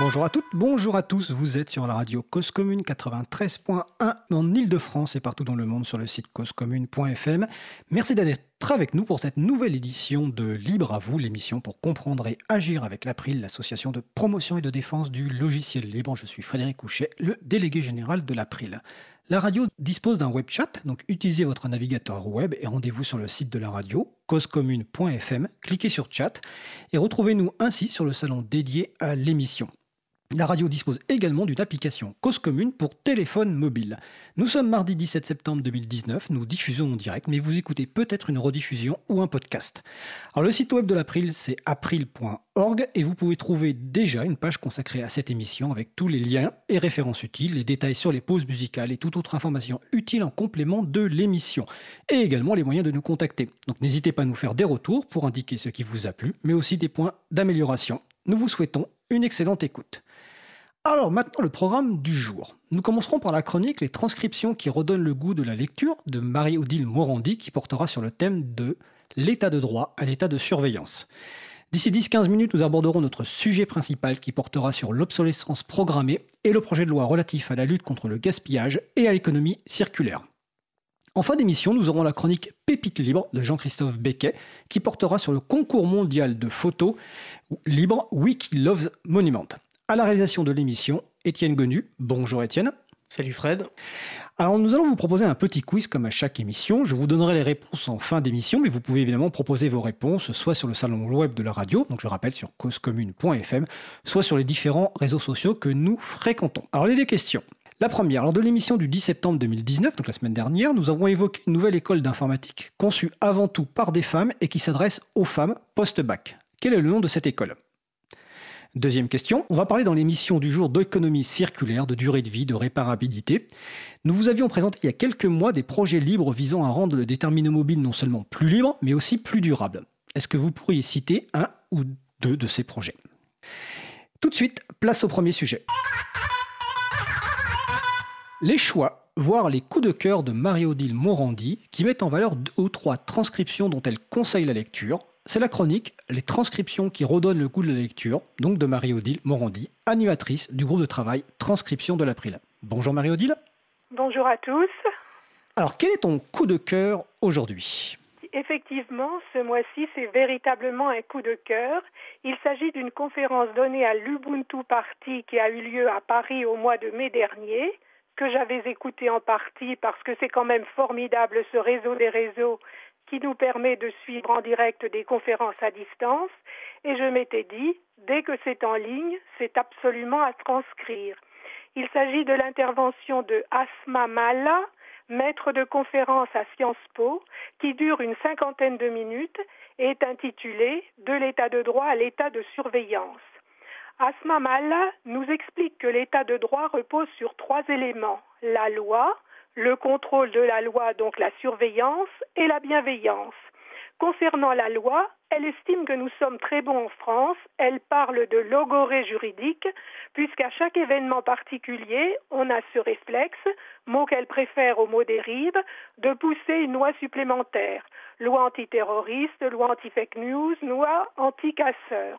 Bonjour à toutes, bonjour à tous. Vous êtes sur la radio Cause Commune 93.1 en Ile-de-France et partout dans le monde sur le site causecommune.fm. Merci d'être avec nous pour cette nouvelle édition de Libre à vous, l'émission pour comprendre et agir avec l'April, l'association de promotion et de défense du logiciel libre. Je suis Frédéric Couchet, le délégué général de l'April. La radio dispose d'un web chat, donc utilisez votre navigateur web et rendez-vous sur le site de la radio, causecommune.fm, cliquez sur chat et retrouvez-nous ainsi sur le salon dédié à l'émission. La radio dispose également d'une application Cause Commune pour téléphone mobile. Nous sommes mardi 17 septembre 2019, nous diffusons en direct, mais vous écoutez peut-être une rediffusion ou un podcast. Alors le site web de l'April, c'est april.org et vous pouvez trouver déjà une page consacrée à cette émission avec tous les liens et références utiles, les détails sur les pauses musicales et toute autre information utile en complément de l'émission. Et également les moyens de nous contacter. Donc n'hésitez pas à nous faire des retours pour indiquer ce qui vous a plu, mais aussi des points d'amélioration. Nous vous souhaitons une excellente écoute. Alors maintenant le programme du jour. Nous commencerons par la chronique Les transcriptions qui redonnent le goût de la lecture de Marie-Odile Morandi qui portera sur le thème de l'état de droit à l'état de surveillance. D'ici 10-15 minutes, nous aborderons notre sujet principal qui portera sur l'obsolescence programmée et le projet de loi relatif à la lutte contre le gaspillage et à l'économie circulaire. En fin d'émission, nous aurons la chronique Pépite libre de Jean-Christophe Becquet qui portera sur le concours mondial de photos libre Wiki Loves Monument. À la réalisation de l'émission, Étienne Gonu. Bonjour Étienne. Salut Fred. Alors nous allons vous proposer un petit quiz comme à chaque émission. Je vous donnerai les réponses en fin d'émission, mais vous pouvez évidemment proposer vos réponses soit sur le salon web de la radio, donc je rappelle sur causecommune.fm, soit sur les différents réseaux sociaux que nous fréquentons. Alors les deux questions. La première, lors de l'émission du 10 septembre 2019, donc la semaine dernière, nous avons évoqué une nouvelle école d'informatique conçue avant tout par des femmes et qui s'adresse aux femmes post-bac. Quel est le nom de cette école? Deuxième question, on va parler dans l'émission du jour d'économie circulaire, de durée de vie, de réparabilité. Nous vous avions présenté il y a quelques mois des projets libres visant à rendre le déterminant mobile non seulement plus libre, mais aussi plus durable. Est-ce que vous pourriez citer un ou deux de ces projets? Tout de suite, place au premier sujet. Les choix, voire les coups de cœur de Marie-Odile Morandi, qui mettent en valeur deux ou trois transcriptions dont elle conseille la lecture, c'est la chronique Les transcriptions qui redonnent le goût de la lecture, donc de Marie-Odile Morandi, animatrice du groupe de travail Transcription de l'April. Bonjour Marie-Odile. Bonjour à tous. Alors, quel est ton coup de cœur aujourd'hui? Effectivement, ce mois-ci, c'est véritablement un coup de cœur. Il s'agit d'une conférence donnée à l'Ubuntu Party qui a eu lieu à Paris au mois de mai dernier, que j'avais écouté en partie parce que c'est quand même formidable ce réseau des réseaux qui nous permet de suivre en direct des conférences à distance. Et je m'étais dit, dès que c'est en ligne, c'est absolument à transcrire. Il s'agit de l'intervention de Asma Mala, maître de conférence à Sciences Po, qui dure une cinquantaine de minutes et est intitulée De l'état de droit à l'état de surveillance. Asma Mala nous explique que l'état de droit repose sur trois éléments la loi, le contrôle de la loi, donc la surveillance, et la bienveillance. Concernant la loi, elle estime que nous sommes très bons en France. Elle parle de logorée juridique, puisqu'à chaque événement particulier, on a ce réflexe, mot qu'elle préfère au mot dérive, de pousser une loi supplémentaire. Loi antiterroriste, loi anti-fake news, loi anti-casseur.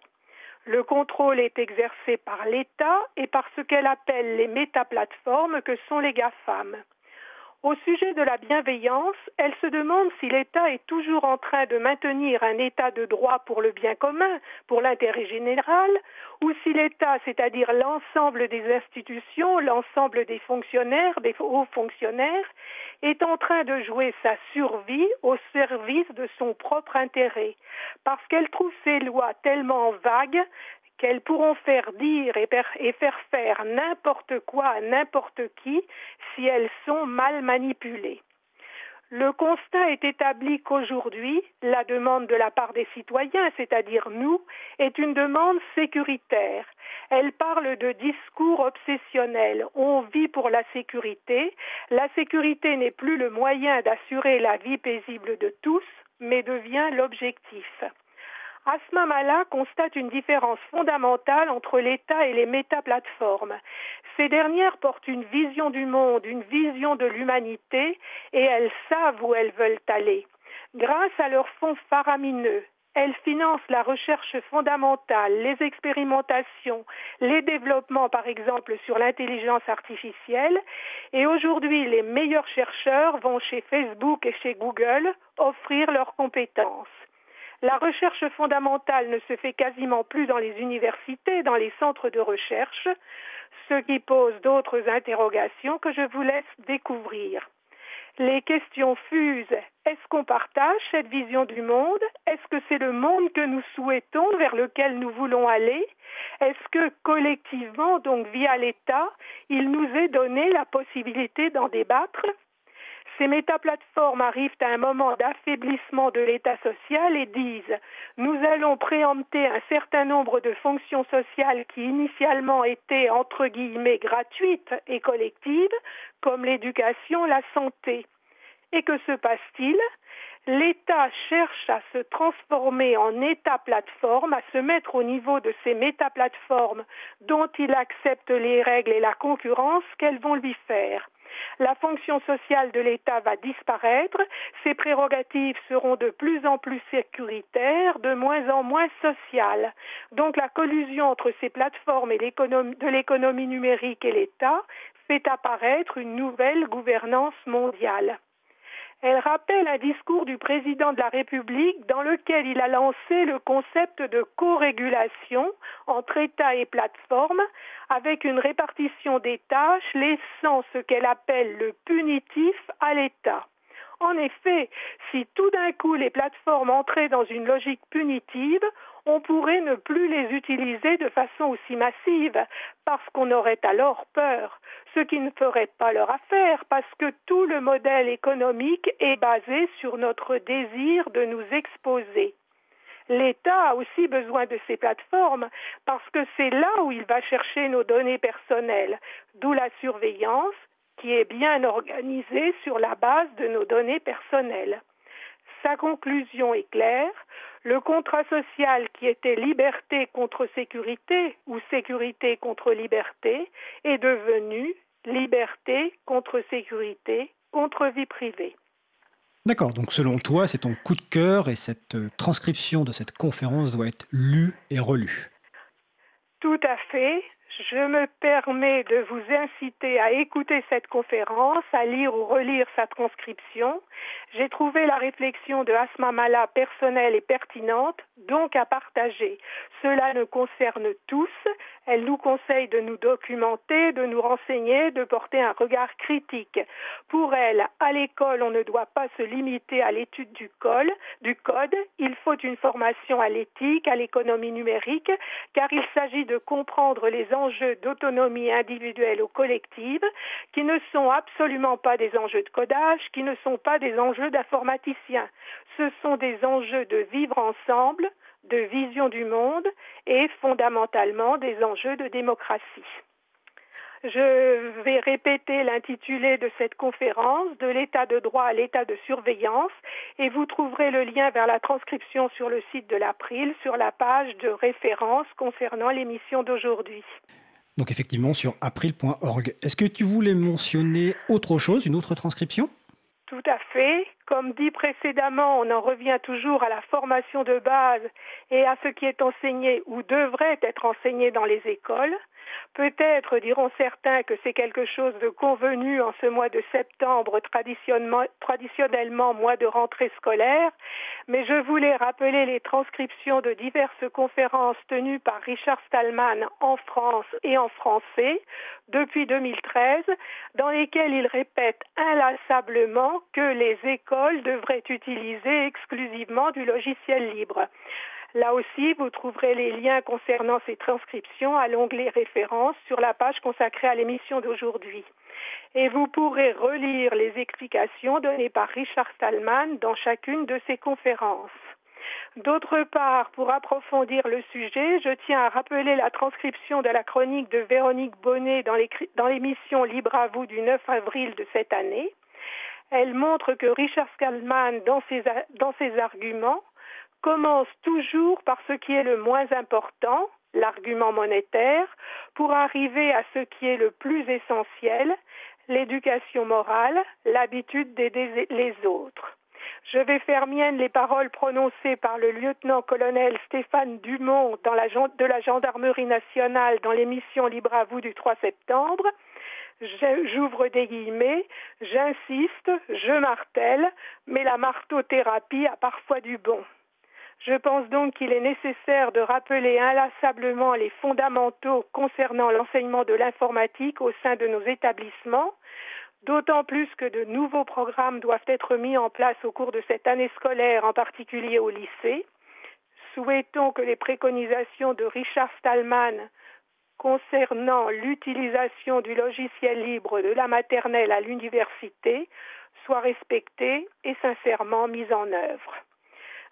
Le contrôle est exercé par l'État et par ce qu'elle appelle les métaplateformes que sont les GAFAM. Au sujet de la bienveillance, elle se demande si l'État est toujours en train de maintenir un État de droit pour le bien commun, pour l'intérêt général, ou si l'État, c'est-à-dire l'ensemble des institutions, l'ensemble des fonctionnaires, des hauts fonctionnaires, est en train de jouer sa survie au service de son propre intérêt, parce qu'elle trouve ces lois tellement vagues qu'elles pourront faire dire et faire faire n'importe quoi à n'importe qui si elles sont mal manipulées. Le constat est établi qu'aujourd'hui, la demande de la part des citoyens, c'est-à-dire nous, est une demande sécuritaire. Elle parle de discours obsessionnels. On vit pour la sécurité. La sécurité n'est plus le moyen d'assurer la vie paisible de tous, mais devient l'objectif. Asma Mala constate une différence fondamentale entre l'État et les métaplateformes. Ces dernières portent une vision du monde, une vision de l'humanité, et elles savent où elles veulent aller. Grâce à leurs fonds faramineux, elles financent la recherche fondamentale, les expérimentations, les développements par exemple sur l'intelligence artificielle. Et aujourd'hui, les meilleurs chercheurs vont chez Facebook et chez Google offrir leurs compétences. La recherche fondamentale ne se fait quasiment plus dans les universités, dans les centres de recherche, ce qui pose d'autres interrogations que je vous laisse découvrir. Les questions fusent. Est-ce qu'on partage cette vision du monde? Est-ce que c'est le monde que nous souhaitons, vers lequel nous voulons aller? Est-ce que collectivement, donc via l'État, il nous est donné la possibilité d'en débattre? Ces métaplateformes arrivent à un moment d'affaiblissement de l'État social et disent nous allons préempter un certain nombre de fonctions sociales qui initialement étaient entre guillemets gratuites et collectives, comme l'éducation, la santé. Et que se passe-t-il? L'État cherche à se transformer en État plateforme, à se mettre au niveau de ces métaplateformes dont il accepte les règles et la concurrence qu'elles vont lui faire. La fonction sociale de l'État va disparaître, ses prérogatives seront de plus en plus sécuritaires, de moins en moins sociales. Donc la collusion entre ces plateformes et de l'économie numérique et l'État fait apparaître une nouvelle gouvernance mondiale. Elle rappelle un discours du président de la République dans lequel il a lancé le concept de co-régulation entre État et plateforme avec une répartition des tâches laissant ce qu'elle appelle le punitif à l'État. En effet, si tout d'un coup les plateformes entraient dans une logique punitive, on pourrait ne plus les utiliser de façon aussi massive, parce qu'on aurait alors peur, ce qui ne ferait pas leur affaire, parce que tout le modèle économique est basé sur notre désir de nous exposer. L'État a aussi besoin de ces plateformes parce que c'est là où il va chercher nos données personnelles, d'où la surveillance qui est bien organisée sur la base de nos données personnelles. Sa conclusion est claire, le contrat social qui était liberté contre sécurité ou sécurité contre liberté est devenu liberté contre sécurité contre vie privée. D'accord, donc selon toi, c'est ton coup de cœur et cette euh, transcription de cette conférence doit être lue et relue. Tout à fait je me permets de vous inciter à écouter cette conférence, à lire ou relire sa transcription. J'ai trouvé la réflexion de Asma Mala personnelle et pertinente, donc à partager. Cela nous concerne tous. Elle nous conseille de nous documenter, de nous renseigner, de porter un regard critique. Pour elle, à l'école, on ne doit pas se limiter à l'étude du, du code. Il faut une formation à l'éthique, à l'économie numérique, car il s'agit de comprendre les enjeux d'autonomie individuelle ou collective qui ne sont absolument pas des enjeux de codage, qui ne sont pas des enjeux d'informaticiens. Ce sont des enjeux de vivre ensemble, de vision du monde et fondamentalement des enjeux de démocratie. Je vais répéter l'intitulé de cette conférence, de l'état de droit à l'état de surveillance, et vous trouverez le lien vers la transcription sur le site de l'April, sur la page de référence concernant l'émission d'aujourd'hui. Donc effectivement sur april.org. Est-ce que tu voulais mentionner autre chose, une autre transcription? Tout à fait. Comme dit précédemment, on en revient toujours à la formation de base et à ce qui est enseigné ou devrait être enseigné dans les écoles. Peut-être diront certains que c'est quelque chose de convenu en ce mois de septembre, traditionnellement, mois de rentrée scolaire, mais je voulais rappeler les transcriptions de diverses conférences tenues par Richard Stallman en France et en français depuis 2013, dans lesquelles il répète inlassablement que les écoles devraient utiliser exclusivement du logiciel libre. Là aussi, vous trouverez les liens concernant ces transcriptions à l'onglet références sur la page consacrée à l'émission d'aujourd'hui. Et vous pourrez relire les explications données par Richard Stallman dans chacune de ces conférences. D'autre part, pour approfondir le sujet, je tiens à rappeler la transcription de la chronique de Véronique Bonnet dans l'émission Libre à vous du 9 avril de cette année. Elle montre que Richard Stallman, dans ses, dans ses arguments, commence toujours par ce qui est le moins important, l'argument monétaire, pour arriver à ce qui est le plus essentiel, l'éducation morale, l'habitude d'aider les autres. Je vais faire mienne les paroles prononcées par le lieutenant-colonel Stéphane Dumont de la gendarmerie nationale dans l'émission Libre à vous du 3 septembre. J'ouvre des guillemets, j'insiste, je martèle, mais la marteau-thérapie a parfois du bon. Je pense donc qu'il est nécessaire de rappeler inlassablement les fondamentaux concernant l'enseignement de l'informatique au sein de nos établissements, d'autant plus que de nouveaux programmes doivent être mis en place au cours de cette année scolaire, en particulier au lycée. Souhaitons que les préconisations de Richard Stallman concernant l'utilisation du logiciel libre de la maternelle à l'université soient respectées et sincèrement mises en œuvre.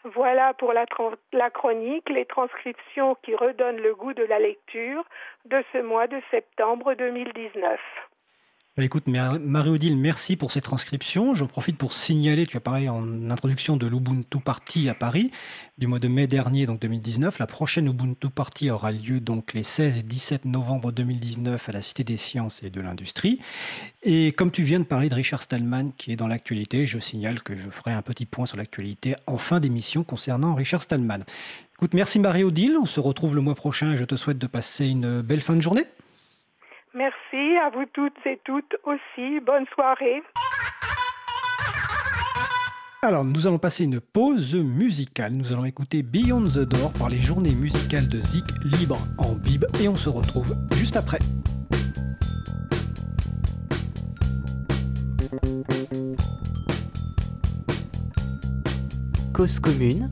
Voilà pour la, chronique, les transcriptions qui redonnent le goût de la lecture de ce mois de septembre 2019. Bah, écoute, Marie-Odile, merci pour ces transcriptions. Je profite pour signaler, tu as parlé en introduction de l'Ubuntu Party à Paris du mois de mai dernier, donc 2019. La prochaine Ubuntu Party aura lieu donc les 16 et 17 novembre 2019 à la Cité des Sciences et de l'Industrie. Et comme tu viens de parler de Richard Stallman qui est dans l'actualité, je signale que je ferai un petit point sur l'actualité en fin d'émission concernant Richard Stallman. Écoute, merci Marie-Odile. On se retrouve le mois prochain et je te souhaite de passer une belle fin de journée. Merci à vous toutes et toutes aussi. Bonne soirée. Alors, nous allons passer une pause musicale. Nous allons écouter Beyond the Door par les journées musicales de Zik Libre en Bib et on se retrouve juste après. Cause commune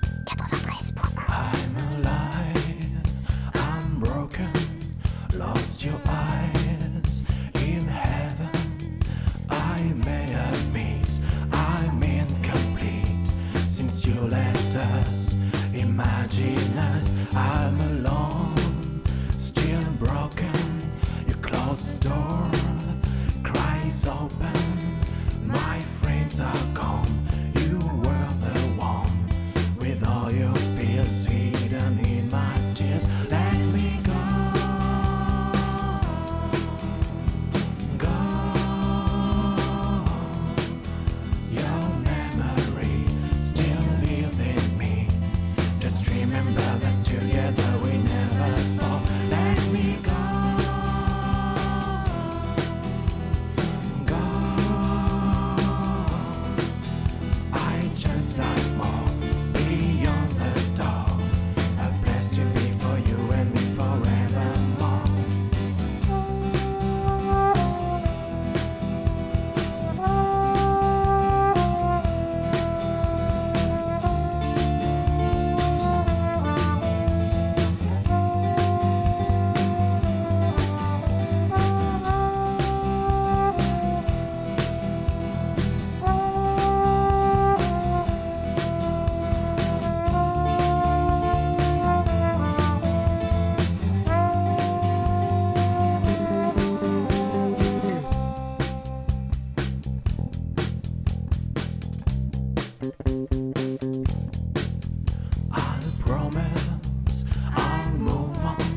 realize I'm alone, still broken. You close the door, cries open, my friends are. I'll promise I'll move on.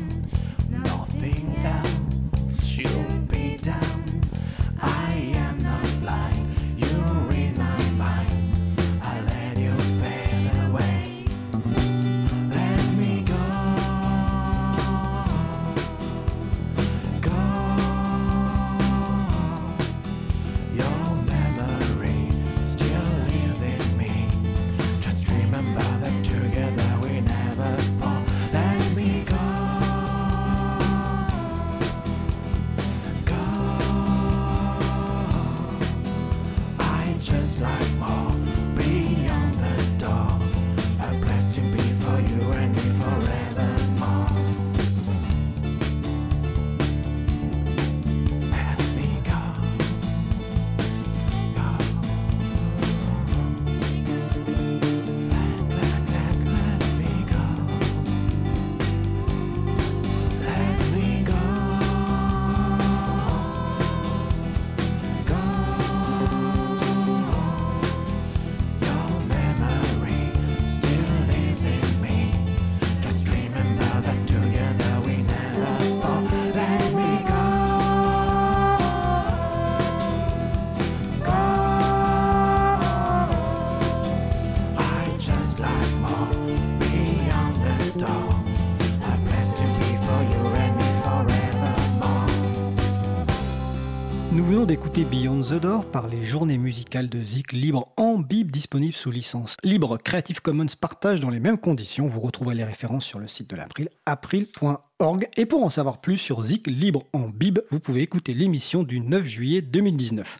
Venons d'écouter Beyond the Door par les journées musicales de Zik libre en bib disponible sous licence libre Creative Commons partage dans les mêmes conditions. Vous retrouverez les références sur le site de l'April, april.org. Et pour en savoir plus sur Zik libre en bib, vous pouvez écouter l'émission du 9 juillet 2019.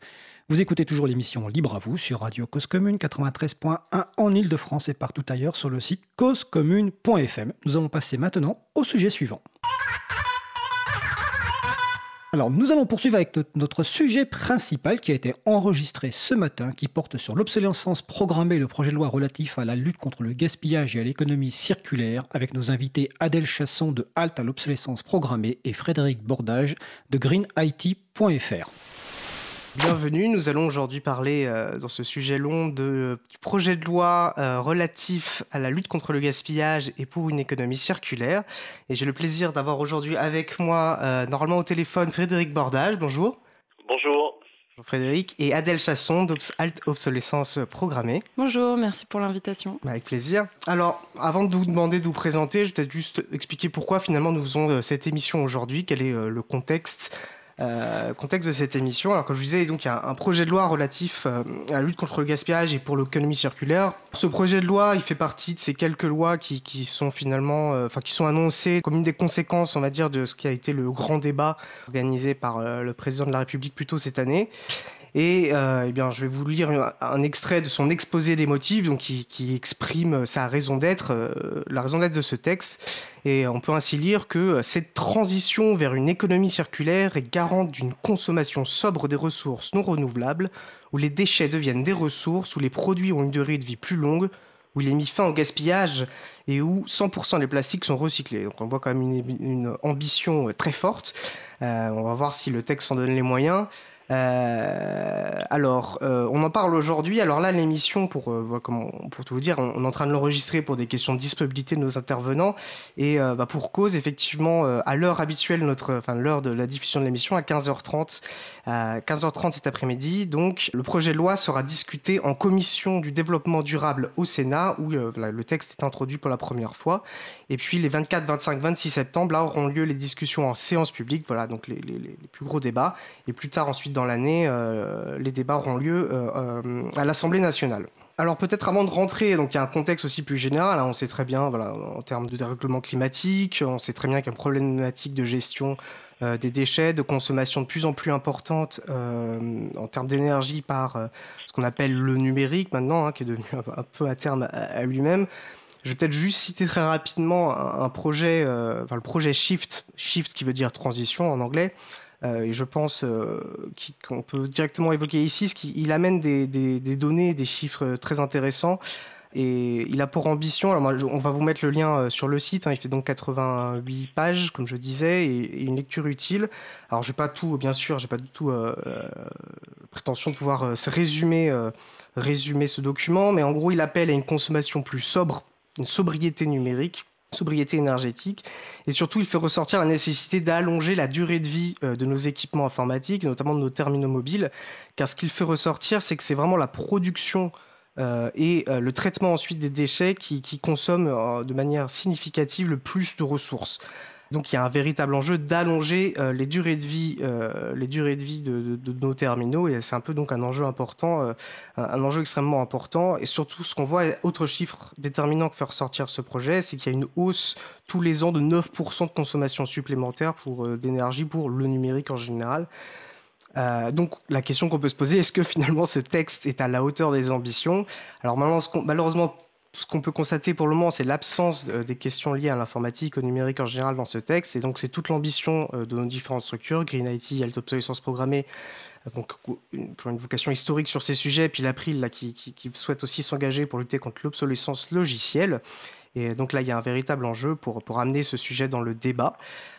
Vous écoutez toujours l'émission Libre à vous sur Radio Cause Commune 93.1 en Ile-de-France et partout ailleurs sur le site causecommune.fm. Nous allons passer maintenant au sujet suivant. Alors, nous allons poursuivre avec notre sujet principal qui a été enregistré ce matin, qui porte sur l'obsolescence programmée, le projet de loi relatif à la lutte contre le gaspillage et à l'économie circulaire, avec nos invités Adèle Chasson de Halte à l'obsolescence programmée et Frédéric Bordage de greenIT.fr. Bienvenue, nous allons aujourd'hui parler euh, dans ce sujet long de, du projet de loi euh, relatif à la lutte contre le gaspillage et pour une économie circulaire. Et j'ai le plaisir d'avoir aujourd'hui avec moi, euh, normalement au téléphone, Frédéric Bordage. Bonjour. Bonjour. Bonjour Frédéric. Et Adèle Chasson d'Alt Obsolescence Programmée. Bonjour, merci pour l'invitation. Avec plaisir. Alors, avant de vous demander de vous présenter, je vais peut-être juste expliquer pourquoi finalement nous faisons cette émission aujourd'hui, quel est le contexte euh, contexte de cette émission. Alors, comme je vous disais, donc, il y a un projet de loi relatif euh, à la lutte contre le gaspillage et pour l'économie circulaire. Ce projet de loi, il fait partie de ces quelques lois qui, sont finalement, euh, enfin, qui sont annoncées comme une des conséquences, on va dire, de ce qui a été le grand débat organisé par le président de la République plus tôt cette année. Et euh, eh bien, je vais vous lire un, extrait de son exposé des motifs, donc qui, exprime sa raison d'être, euh, la raison d'être de ce texte. Et on peut ainsi lire que cette transition vers une économie circulaire est garante d'une consommation sobre des ressources non renouvelables, où les déchets deviennent des ressources, où les produits ont une durée de vie plus longue, où il est mis fin au gaspillage et où 100% des plastiques sont recyclés. Donc on voit quand même une, ambition très forte. Euh, on va voir si le texte en donne les moyens. Euh, alors, euh, on en parle aujourd'hui. Alors là, l'émission, pour, euh, pour tout vous dire, on, est en train de l'enregistrer pour des questions de disponibilité de nos intervenants. Et bah, pour cause, effectivement, à l'heure habituelle, notre, enfin, l'heure de la diffusion de l'émission, à 15h30, à 15h30 cet après-midi, donc, le projet de loi sera discuté en commission du développement durable au Sénat, où le texte est introduit pour la première fois. Et puis, les 24, 25, 26 septembre, là auront lieu les discussions en séance publique. Voilà, donc les, les plus gros débats. Et plus tard, ensuite, dans l'année, euh, les débats auront lieu euh, euh, à l'Assemblée nationale. Alors peut-être avant de rentrer, donc il y a un contexte aussi plus général. Hein, on sait très bien, voilà, en termes de dérèglement climatique, on sait très bien qu'il y a une problématique de gestion des déchets, de consommation de plus en plus importante en termes d'énergie par ce qu'on appelle le numérique maintenant, hein, qui est devenu un, peu à terme à, lui-même. Je vais peut-être juste citer très rapidement un, projet, enfin le projet Shift, Shift qui veut dire transition en anglais, et je pense euh, qu'on peut directement évoquer ici, ce qu'il amène des, des, données, des chiffres très intéressants. Et il a pour ambition, alors on va vous mettre le lien euh, sur le site, hein, il fait donc 88 pages, comme je disais, et, une lecture utile. Alors, je n'ai pas tout, bien sûr, j'ai pas du tout euh, prétention de pouvoir euh, résumer, résumer ce document, mais en gros, il appelle à une consommation plus sobre, une sobriété numérique, sobriété énergétique. Et surtout, il fait ressortir la nécessité d'allonger la durée de vie euh, de nos équipements informatiques, notamment de nos terminaux mobiles. Car ce qu'il fait ressortir, c'est que c'est vraiment la production euh, et euh, le traitement ensuite des déchets qui, qui consomment de manière significative le plus de ressources. Donc il y a un véritable enjeu d'allonger euh, les durées de vie, euh, les durées de vie de, nos terminaux, et c'est un peu donc un enjeu important, euh, un enjeu extrêmement important. Et surtout, ce qu'on voit, autre chiffre déterminant que fait ressortir ce projet, c'est qu'il y a une hausse tous les ans de 9% de consommation supplémentaire pour d'énergie pour le numérique en général. donc la question qu'on peut se poser, est-ce que finalement ce texte est à la hauteur des ambitions? Alors malheureusement, ce qu'on peut constater pour le moment, c'est l'absence des questions liées à l'informatique, au numérique en général dans ce texte. Et donc, c'est toute l'ambition euh, de nos différentes structures, Green IT, Alt Obsolescence Programmée, euh, donc une, une, vocation historique sur ces sujets, puis l'April là, qui, souhaite aussi s'engager pour lutter contre l'obsolescence logicielle. Et donc là, il y a un véritable enjeu pour, pour amener ce sujet dans le débat.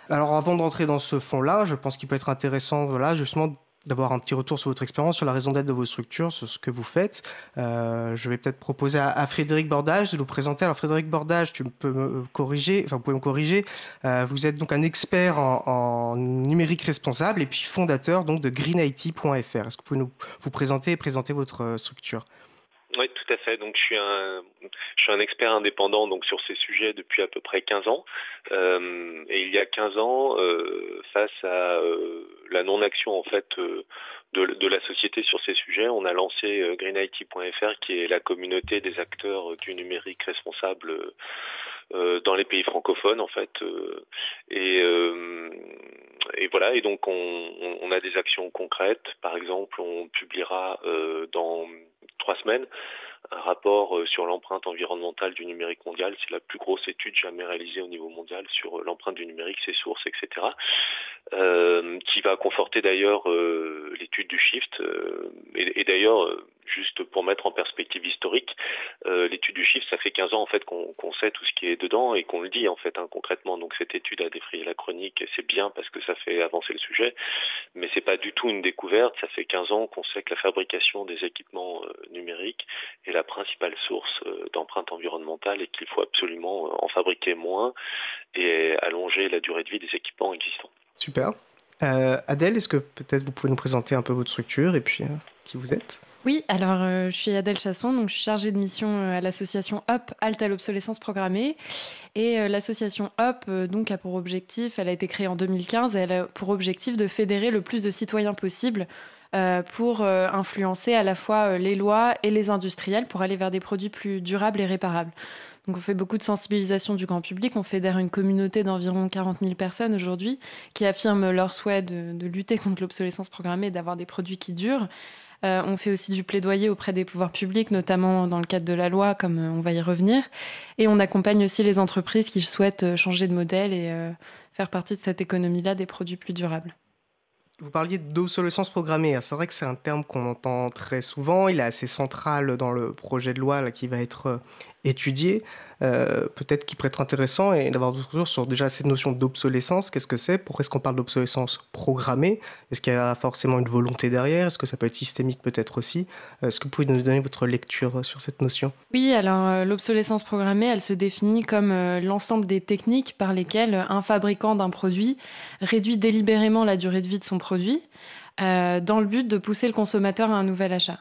Alors avant de rentrer dans ce fond-là, je pense qu'il peut être intéressant, voilà, justement, d'avoir un petit retour sur votre expérience, sur la raison d'être de vos structures, sur ce que vous faites. Euh, je vais peut-être proposer à, Frédéric Bordage de nous présenter. Alors Frédéric Bordage, tu peux me corriger, enfin vous pouvez me corriger. Euh, vous êtes donc un expert en, numérique responsable et puis fondateur donc de greenIT.fr. Est-ce que vous pouvez nous vous présenter et présenter votre euh, structure? Oui, tout à fait. Donc, je suis un, je suis un expert indépendant donc sur ces sujets depuis à peu près 15 ans. Euh, et il y a 15 ans, euh, face à euh, la non-action en fait de, la société sur ces sujets. On a lancé greenIT.fr qui est la communauté des acteurs du numérique responsable dans les pays francophones en fait. et, et voilà, et donc on, on, a des actions concrètes. Par exemple, on publiera dans trois semaines un rapport euh, sur l'empreinte environnementale du numérique mondial. C'est la plus grosse étude jamais réalisée au niveau mondial sur euh, l'empreinte du numérique, ses sources, etc. Euh, qui va conforter d'ailleurs l'étude du Shift. et, d'ailleurs, juste pour mettre en perspective historique, l'étude du Shift, ça fait 15 ans en fait qu'on sait tout ce qui est dedans et qu'on le dit en fait hein, concrètement. Donc cette étude a défrayé la chronique et c'est bien parce que ça fait avancer le sujet, mais c'est pas du tout une découverte. Ça fait 15 ans qu'on sait que la fabrication des équipements numériques la principale source euh, d'empreinte environnementale et qu'il faut absolument euh, en fabriquer moins et allonger la durée de vie des équipements existants. Super. Euh, Adèle, est-ce que peut-être vous pouvez nous présenter un peu votre structure et puis qui vous êtes? Oui, alors je suis Adèle Chasson, donc je suis chargée de mission à l'association HOP, Halte à l'obsolescence programmée. Et l'association HOP, donc, a pour objectif, elle a été créée en 2015, et elle a pour objectif de fédérer le plus de citoyens possible pour euh, influencer à la fois euh, les lois et les industriels pour aller vers des produits plus durables et réparables. Donc on fait beaucoup de sensibilisation du grand public. On fédère une communauté d'environ 40 000 personnes aujourd'hui qui affirment leur souhait de, lutter contre l'obsolescence programmée et d'avoir des produits qui durent. on fait aussi du plaidoyer auprès des pouvoirs publics, notamment dans le cadre de la loi, comme on va y revenir. Et on accompagne aussi les entreprises qui souhaitent changer de modèle et faire partie de cette économie-là des produits plus durables. Vous parliez d'obsolescence programmée. C'est vrai que c'est un terme qu'on entend très souvent. Il est assez central dans le projet de loi qui va être euh, étudié. Euh, peut-être qu'il pourrait être intéressant et d'avoir d'autres sur déjà cette notion d'obsolescence. Qu'est-ce que c'est? Pourquoi est-ce qu'on parle d'obsolescence programmée? Est-ce qu'il y a forcément une volonté derrière? Est-ce que ça peut être systémique peut-être aussi? Euh, Est-ce que vous pouvez nous donner votre lecture sur cette notion? Oui, alors l'obsolescence programmée, elle se définit comme l'ensemble des techniques par lesquelles un fabricant d'un produit réduit délibérément la durée de vie de son produit dans le but de pousser le consommateur à un nouvel achat.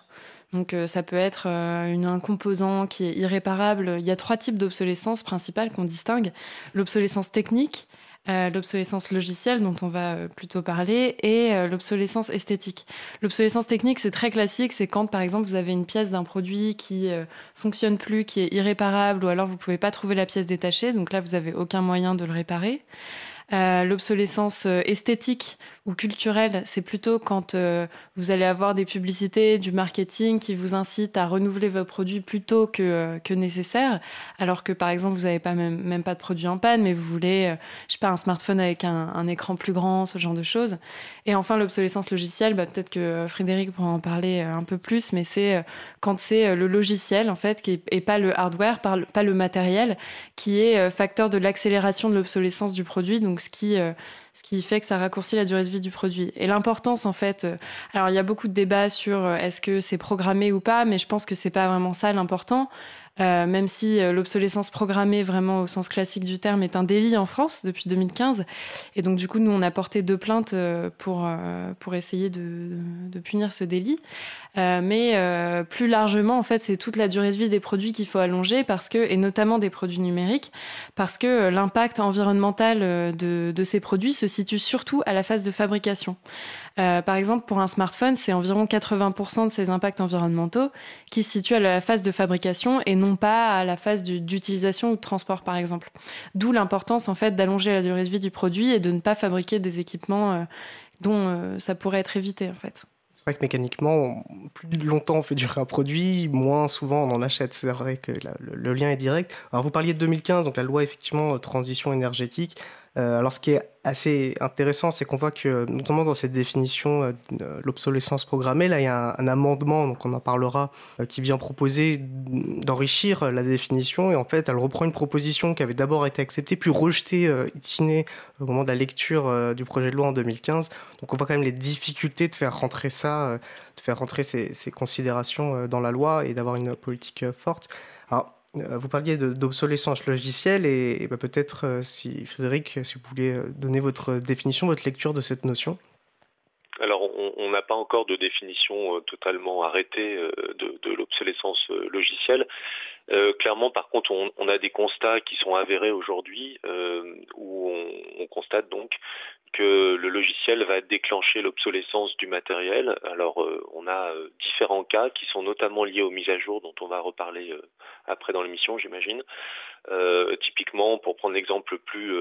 Donc euh, ça peut être euh, un composant qui est irréparable. Il y a trois types d'obsolescence principales qu'on distingue. L'obsolescence technique, euh, l'obsolescence logicielle dont on va plutôt parler et l'obsolescence esthétique. L'obsolescence technique, c'est très classique, c'est quand par exemple vous avez une pièce d'un produit qui fonctionne plus, qui est irréparable ou alors vous pouvez pas trouver la pièce détachée, donc là vous avez aucun moyen de le réparer. l'obsolescence esthétique, ou culturel, c'est plutôt quand euh, vous allez avoir des publicités, du marketing qui vous incite à renouveler vos produits plus tôt que, euh, que nécessaire, alors que par exemple vous n'avez pas même, même, pas de produit en panne, mais vous voulez, euh, je sais pas, un smartphone avec un, un, écran plus grand, ce genre de choses. Et enfin l'obsolescence logicielle, bah, peut-être que Frédéric pourra en parler un peu plus, mais c'est quand c'est le logiciel en fait, qui est, et pas le hardware, pas le matériel, qui est facteur de l'accélération de l'obsolescence du produit, donc ce qui ce qui fait que ça raccourcit la durée de vie du produit. Et l'importance, en fait, euh, alors il y a beaucoup de débats sur euh, est-ce que c'est programmé ou pas, mais je pense que c'est pas vraiment ça l'important. Euh, même si l'obsolescence programmée, vraiment au sens classique du terme, est un délit en France depuis 2015. Et donc, du coup, nous, on a porté deux plaintes pour, pour essayer de, de punir ce délit. Euh, mais euh, plus largement, en fait, c'est toute la durée de vie des produits qu'il faut allonger, parce que, et notamment des produits numériques, parce que euh, l'impact environnemental de, de, ces produits se situe surtout à la phase de fabrication. Par exemple, pour un smartphone, c'est environ 80% de ces impacts environnementaux qui se situent à la phase de fabrication et non pas à la phase d'utilisation ou de transport, par exemple. D'où l'importance, en fait, d'allonger la durée de vie du produit et de ne pas fabriquer des équipements dont ça pourrait être évité, en fait. C'est vrai que mécaniquement, plus longtemps on fait durer un produit, moins souvent on en achète. C'est vrai que le, lien est direct. Alors vous parliez de 2015, donc la loi effectivement transition énergétique. Euh, alors ce qui est assez intéressant, c'est qu'on voit que, notamment dans cette définition euh, de l'obsolescence programmée, là, il y a un, amendement, donc on en parlera, euh, qui vient proposer d'enrichir la définition. Et en fait, elle reprend une proposition qui avait d'abord été acceptée, puis rejetée euh, au moment de la lecture du projet de loi en 2015. Donc on voit quand même les difficultés de faire rentrer ça, de faire rentrer ces, ces considérations dans la loi et d'avoir une politique forte. Alors, euh, vous parliez d'obsolescence logicielle et, bah, peut-être euh, si Frédéric, si vous voulez euh, donner votre définition, votre lecture de cette notion. Alors, on n'a pas encore de définition totalement arrêtée de, l'obsolescence logicielle. clairement, par contre, on, a des constats qui sont avérés aujourd'hui où on, constate donc que le logiciel va déclencher l'obsolescence du matériel. Alors euh, on a euh, différents cas qui sont notamment liés aux mises à jour dont on va reparler euh, après dans l'émission j'imagine. typiquement pour prendre l'exemple plus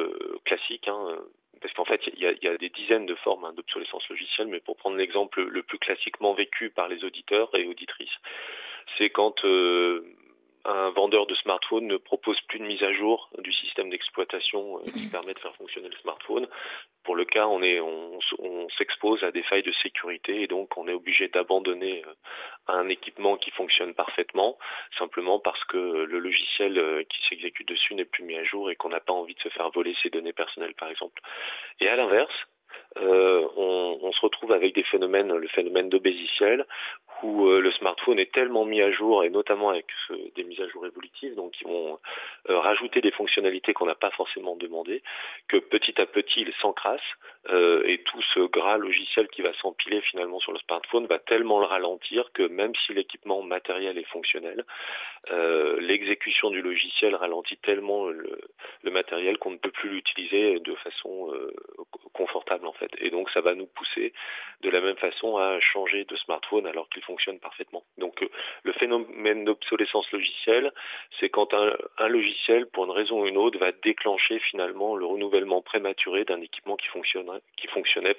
classique, hein, parce qu'en fait, il y, a des dizaines de formes hein, d'obsolescence logicielle, mais pour prendre l'exemple le plus classiquement vécu par les auditeurs et auditrices, c'est quand un vendeur de smartphone ne propose plus de mise à jour du système d'exploitation euh, qui permet de faire fonctionner le smartphone. Pour le cas, on, est, on, s'expose à des failles de sécurité et donc on est obligé d'abandonner euh, un équipement qui fonctionne parfaitement, simplement parce que le logiciel euh, qui s'exécute dessus n'est plus mis à jour et qu'on n'a pas envie de se faire voler ses données personnelles, par exemple. Et à l'inverse, on, on, se retrouve avec des phénomènes, le phénomène d'obésiciel, où euh, le smartphone est tellement mis à jour, et notamment avec des mises à jour évolutives, donc qui vont euh, rajouter des fonctionnalités qu'on n'a pas forcément demandées, que petit à petit il s'encrasse, euh, et tout ce gras logiciel qui va s'empiler finalement sur le smartphone va tellement le ralentir que même si l'équipement matériel est fonctionnel, l'exécution du logiciel ralentit tellement le, le matériel qu'on ne peut plus l'utiliser de façon confortable en fait. Et donc ça va nous pousser de la même façon à changer de smartphone alors qu'il fonctionne parfaitement. Donc euh, le phénomène d'obsolescence logicielle, c'est quand un, logiciel, pour une raison ou une autre, va déclencher finalement le renouvellement prématuré d'un équipement qui fonctionnait, qui fonctionnait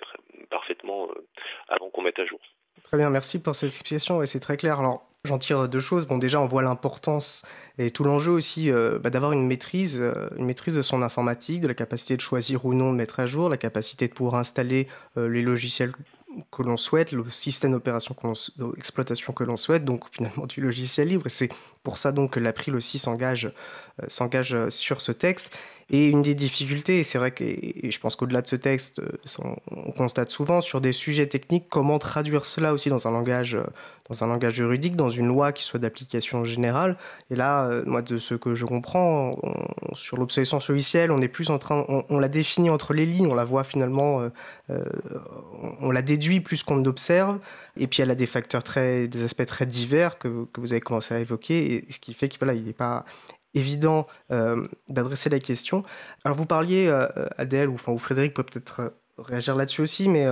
parfaitement euh, avant qu'on mette à jour. Très bien, merci pour cette explication, et c'est très clair. Alors, J'en tire deux choses. Bon, déjà, on voit l'importance et tout l'enjeu aussi euh, bah, d'avoir une maîtrise, une maîtrise de son informatique, de la capacité de choisir ou non de mettre à jour, la capacité de pouvoir installer les logiciels que l'on souhaite, le système d'exploitation que l'on souhaite, donc finalement du logiciel libre. Et c'est pour ça donc que l'April aussi euh, s'engage sur ce texte. Et une des difficultés, et c'est vrai que et je pense qu'au-delà de ce texte, euh, on constate souvent sur des sujets techniques comment traduire cela aussi dans un langage, euh, dans un langage juridique, dans une loi qui soit d'application générale. Et là, moi, de ce que je comprends, sur l'obsolescence logicielle, on est plus en train, on, la définit entre les lignes, on la voit finalement, on la déduit plus qu'on ne l'observe. Et puis elle a des facteurs très, des aspects très divers que, que vous avez commencé à évoquer, et ce qui fait qu'il n'est pas évident euh, d'adresser la question. Alors vous parliez, euh, Adèle, ou, enfin, ou Frédéric peut peut-être euh, réagir là-dessus aussi, mais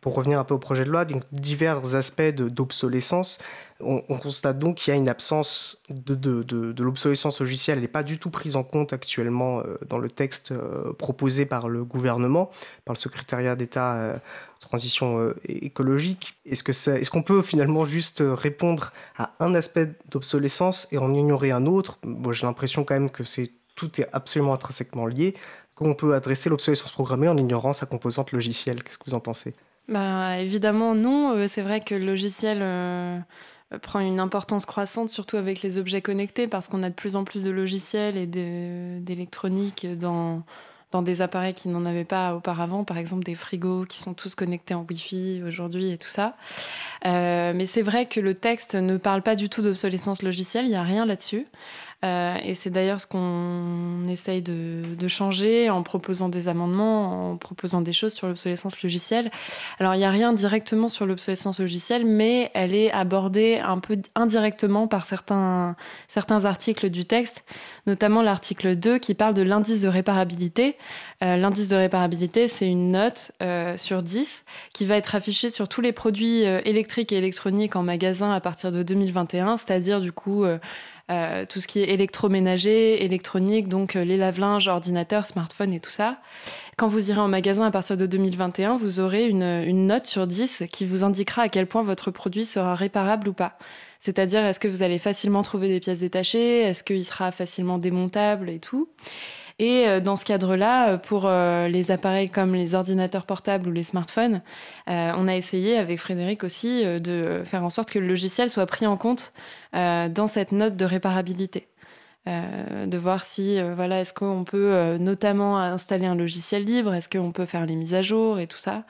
pour revenir un peu au projet de loi, divers aspects d'obsolescence. On, constate donc qu'il y a une absence de, de, l'obsolescence logicielle. Elle n'est pas du tout prise en compte actuellement dans le texte proposé par le gouvernement, par le secrétariat d'État transition euh, écologique. Est-ce que est-ce qu'on peut finalement juste euh, répondre à un aspect d'obsolescence et en ignorer un autre? J'ai l'impression quand même que c'est tout est absolument intrinsèquement lié. Qu'on peut adresser l'obsolescence programmée en ignorant sa composante logicielle? Qu'est-ce que vous en pensez? Bah, Évidemment, non. Euh, c'est vrai que le logiciel prend une importance croissante, surtout avec les objets connectés, parce qu'on a de plus en plus de logiciels et d'électronique dans, dans des appareils qui n'en avaient pas auparavant, par exemple des frigos qui sont tous connectés en Wi-Fi aujourd'hui et tout ça. Euh, mais c'est vrai que le texte ne parle pas du tout d'obsolescence logicielle, il n'y a rien là-dessus. Euh, et c'est d'ailleurs ce qu'on essaye de, changer en proposant des amendements, en proposant des choses sur l'obsolescence logicielle. Alors, il n'y a rien directement sur l'obsolescence logicielle, mais elle est abordée un peu indirectement par certains, articles du texte, notamment l'article 2 qui parle de l'indice de réparabilité. Euh, l'indice de réparabilité, c'est une note euh, sur 10 qui va être affichée sur tous les produits électriques et électroniques en magasin à partir de 2021, c'est-à-dire du coup euh, tout ce qui est électroménager, électronique, donc euh, les lave-linges, ordinateurs, smartphones et tout ça. Quand vous irez en magasin à partir de 2021, vous aurez une, une note sur 10 qui vous indiquera à quel point votre produit sera réparable ou pas. C'est-à-dire, est-ce que vous allez facilement trouver des pièces détachées? Est-ce qu'il sera facilement démontable et tout? Et euh, dans ce cadre-là, euh, pour euh, les appareils comme les ordinateurs portables ou les smartphones, on a essayé avec Frédéric aussi de faire en sorte que le logiciel soit pris en compte dans cette note de réparabilité. de voir si, voilà, est-ce qu'on peut notamment installer un logiciel libre, est-ce qu'on peut faire les mises à jour et tout ça.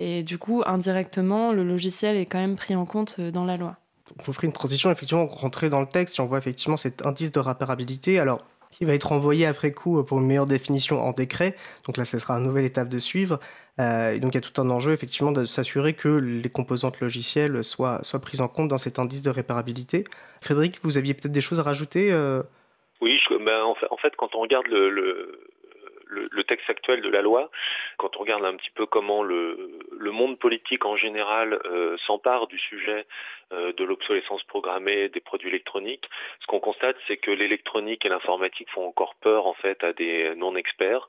Et du coup, indirectement, le logiciel est quand même pris en compte dans la loi. On faut faire une transition, effectivement, rentrer dans le texte, si on voit effectivement cet indice de réparabilité. Alors, qui va être envoyé après coup pour une meilleure définition en décret. Donc là, ce sera une nouvelle étape de suivre. Euh, et donc il y a tout un enjeu effectivement de s'assurer que les composantes logicielles soient, prises en compte dans cet indice de réparabilité. Frédéric, vous aviez peut-être des choses à rajouter euh Oui, ben, en, fait, quand on regarde le, texte actuel de la loi, quand on regarde un petit peu comment le, monde politique en général euh, s'empare du sujet euh, de l'obsolescence programmée des produits électroniques, ce qu'on constate, c'est que l'électronique et l'informatique font encore peur en fait à des non-experts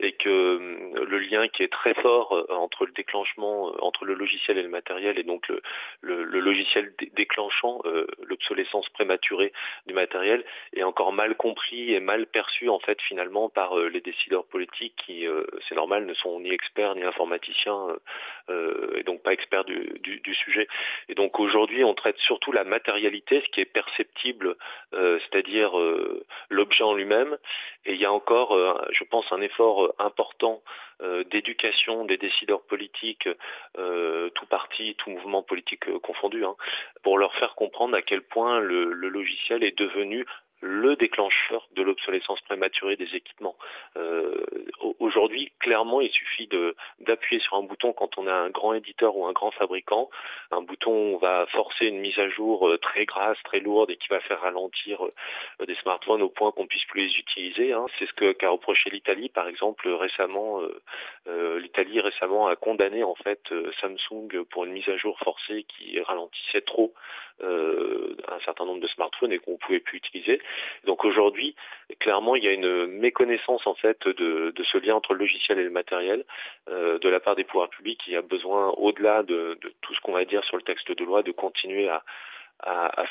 et que euh, le lien qui est très fort entre le déclenchement, entre le logiciel et le matériel, et donc le, le, le logiciel déclenchant l'obsolescence prématurée du matériel, est encore mal compris et mal perçu en fait finalement par les décideurs politiques qui, c'est normal, ne sont ni experts ni informaticiens euh, et donc pas experts du, du, sujet. Et donc aujourd'hui, on traite surtout la matérialité, ce qui est perceptible, euh, c'est-à-dire euh, l'objet en lui-même. Et il y a encore, je pense, un effort important d'éducation des décideurs politiques, tout parti, tout mouvement politique confondu, hein, pour leur faire comprendre à quel point le logiciel est devenu le déclencheur de l'obsolescence prématurée des équipements. Euh, aujourd'hui, clairement, il suffit d'appuyer sur un bouton quand on a un grand éditeur ou un grand fabricant. Un bouton va forcer une mise à jour euh, très grasse, très lourde et qui va faire ralentir euh, des smartphones au point qu'on puisse plus les utiliser. Hein. C'est ce qu'a reproché l'Italie, par exemple, récemment. L'Italie récemment a condamné en fait Samsung pour une mise à jour forcée qui ralentissait trop un certain nombre de smartphones et qu'on ne pouvait plus utiliser. Donc aujourd'hui, clairement, il y a une méconnaissance en fait de, ce lien entre le logiciel et le matériel euh, de la part des pouvoirs publics. Il y a besoin, au-delà de, tout ce qu'on va dire sur le texte de loi, de continuer à,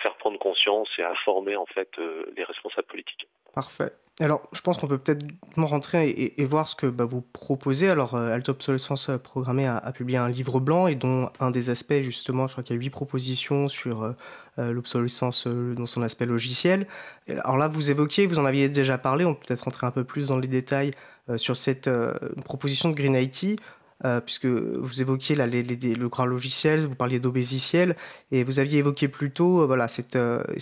faire prendre conscience et à former en fait euh, les responsables politiques. Parfait. Alors, je pense qu'on peut peut-être rentrer et, voir ce que bah, vous proposez. Alors, euh, Alto Obsolescence Programmée a, publié un livre blanc et dont un des aspects, justement, je crois qu'il y a huit propositions sur euh, l'obsolescence euh, dans son aspect logiciel. Alors là, vous évoquiez, vous en aviez déjà parlé, on peut peut-être rentrer un peu plus dans les détails euh, sur cette proposition de Green IT. puisque vous évoquiez le grand logiciel, vous parliez d'obésiciel, et vous aviez évoqué plus tôt, voilà, c'est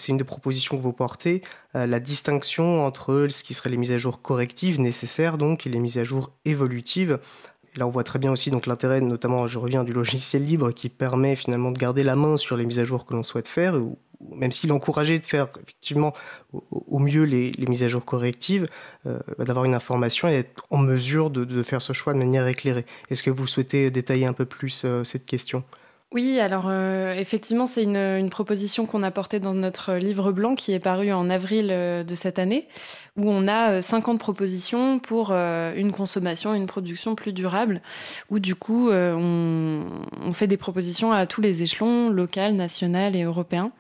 une des propositions que vous portez, la distinction entre ce qui seraient les mises à jour correctives nécessaires, donc, et les mises à jour évolutives là, on voit très bien aussi l'intérêt, notamment, je reviens du logiciel libre qui permet finalement de garder la main sur les mises à jour que l'on souhaite faire, ou, même s'il est encouragé de faire effectivement au, mieux les, mises à jour correctives, euh, bah, d'avoir une information et d'être en mesure de, faire ce choix de manière éclairée. Est-ce que vous souhaitez détailler un peu plus euh, cette question? Oui, alors euh, effectivement, c'est une, proposition qu'on a portée dans notre livre blanc qui est paru en avril de cette année où on a 50 euh, propositions pour euh, une consommation, une production plus durable, où du coup euh, on, fait des propositions à tous les échelons, local, national et européen.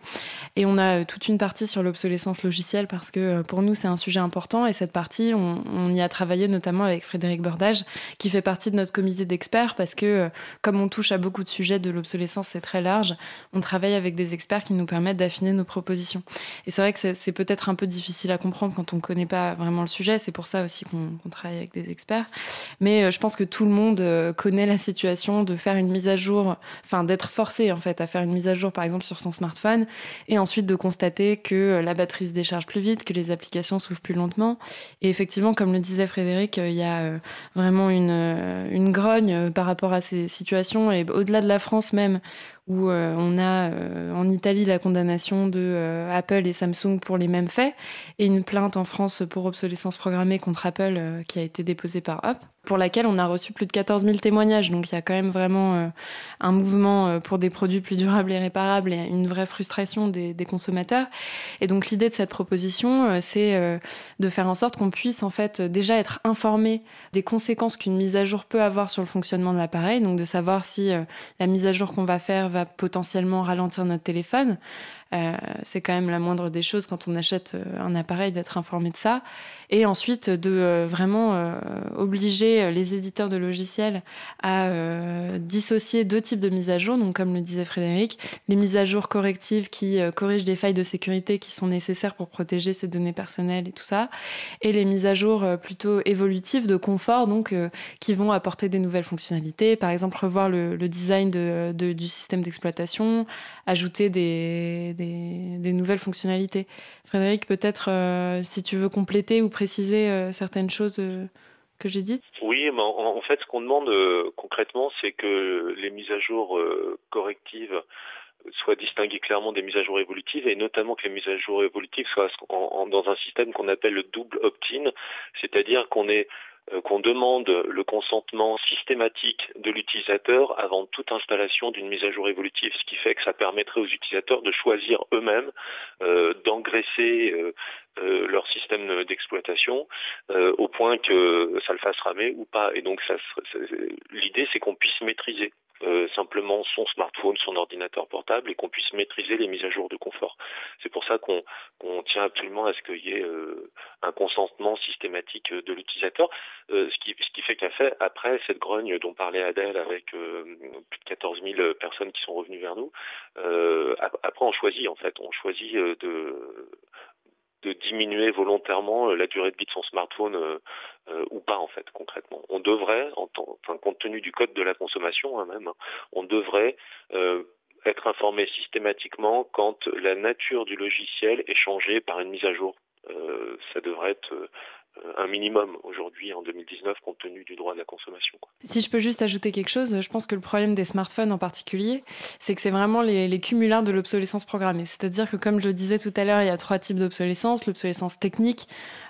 Et on a toute une partie sur l'obsolescence logicielle parce que pour nous c'est un sujet important et cette partie on, y a travaillé notamment avec Frédéric Bordage qui fait partie de notre comité d'experts parce que comme on touche à beaucoup de sujets de l'obsolescence c'est très large, on travaille avec des experts qui nous permettent d'affiner nos propositions. Et c'est vrai que c'est peut-être un peu difficile à comprendre quand on connaît pas vraiment le sujet. C'est pour ça aussi qu'on travaille avec des experts. Mais euh, je pense que tout le monde euh, connaît la situation de faire une mise à jour, enfin d'être forcé en fait à faire une mise à jour par exemple sur son smartphone et ensuite de constater que euh, la batterie se décharge plus vite, que les applications s'ouvrent plus lentement. Et effectivement, comme le disait Frédéric, il y a vraiment une grogne par rapport à ces situations et au-delà de la France même même où euh, on a euh, en Italie la condamnation de euh, Apple et Samsung pour les mêmes faits, et une plainte en France pour obsolescence programmée contre Apple qui a été déposée par Hop pour laquelle on a reçu plus de 14 000 témoignages. Donc il y a quand même vraiment un mouvement pour des produits plus durables et réparables et une vraie frustration des, consommateurs. Et donc l'idée de cette proposition, c'est de faire en sorte qu'on puisse en fait déjà être informé des conséquences qu'une mise à jour peut avoir sur le fonctionnement de l'appareil. Donc de savoir si la mise à jour qu'on va faire va potentiellement ralentir notre téléphone. C'est quand même la moindre des choses quand on achète un appareil d'être informé de ça. Et ensuite de euh, vraiment euh, obliger euh, les éditeurs de logiciels à dissocier deux types de mises à jour. Donc, comme le disait Frédéric, les mises à jour correctives qui corrigent des failles de sécurité qui sont nécessaires pour protéger ces données personnelles et tout ça, et les mises à jour plutôt évolutives de confort, donc qui vont apporter des nouvelles fonctionnalités, par exemple revoir le, design de, du système d'exploitation, ajouter des, des, nouvelles fonctionnalités. Frédéric, peut-être si tu veux compléter ou préciser euh, certaines choses euh, que j'ai dites Oui, mais en, fait, ce qu'on demande euh, concrètement, c'est que les mises à jour correctives soient distinguées clairement des mises à jour évolutives et notamment que les mises à jour évolutives soient dans un système qu'on appelle le double opt-in, c'est-à-dire qu'on est euh, qu'on demande le consentement systématique de l'utilisateur avant toute installation d'une mise à jour évolutive, ce qui fait que ça permettrait aux utilisateurs de choisir eux-mêmes euh, d'engraisser euh, leur système d'exploitation au point que ça le fasse ramer ou pas. Et donc l'idée c'est qu'on puisse maîtriser euh, simplement son smartphone, son ordinateur portable et qu'on puisse maîtriser les mises à jour de confort. C'est pour ça qu'on tient absolument à ce qu'il y ait euh, un consentement systématique de l'utilisateur, euh, ce, qui, ce qui fait qu'après après cette grogne dont parlait Adèle avec plus de 14 000 personnes qui sont revenues vers nous, après on choisit en fait, on choisit de de diminuer volontairement euh, la durée de vie de son smartphone euh, euh, ou pas en fait concrètement. On devrait, en enfin, compte tenu du code de la consommation hein, même, hein, on devrait être informé systématiquement quand la nature du logiciel est changée par une mise à jour. ça devrait être un minimum aujourd'hui en 2019 compte tenu du droit de la consommation. Si je peux juste ajouter quelque chose, je pense que le problème des smartphones en particulier, c'est que c'est vraiment les, les cumulards de l'obsolescence programmée. C'est-à-dire que comme je le disais tout à l'heure, il y a trois types d'obsolescence. L'obsolescence technique,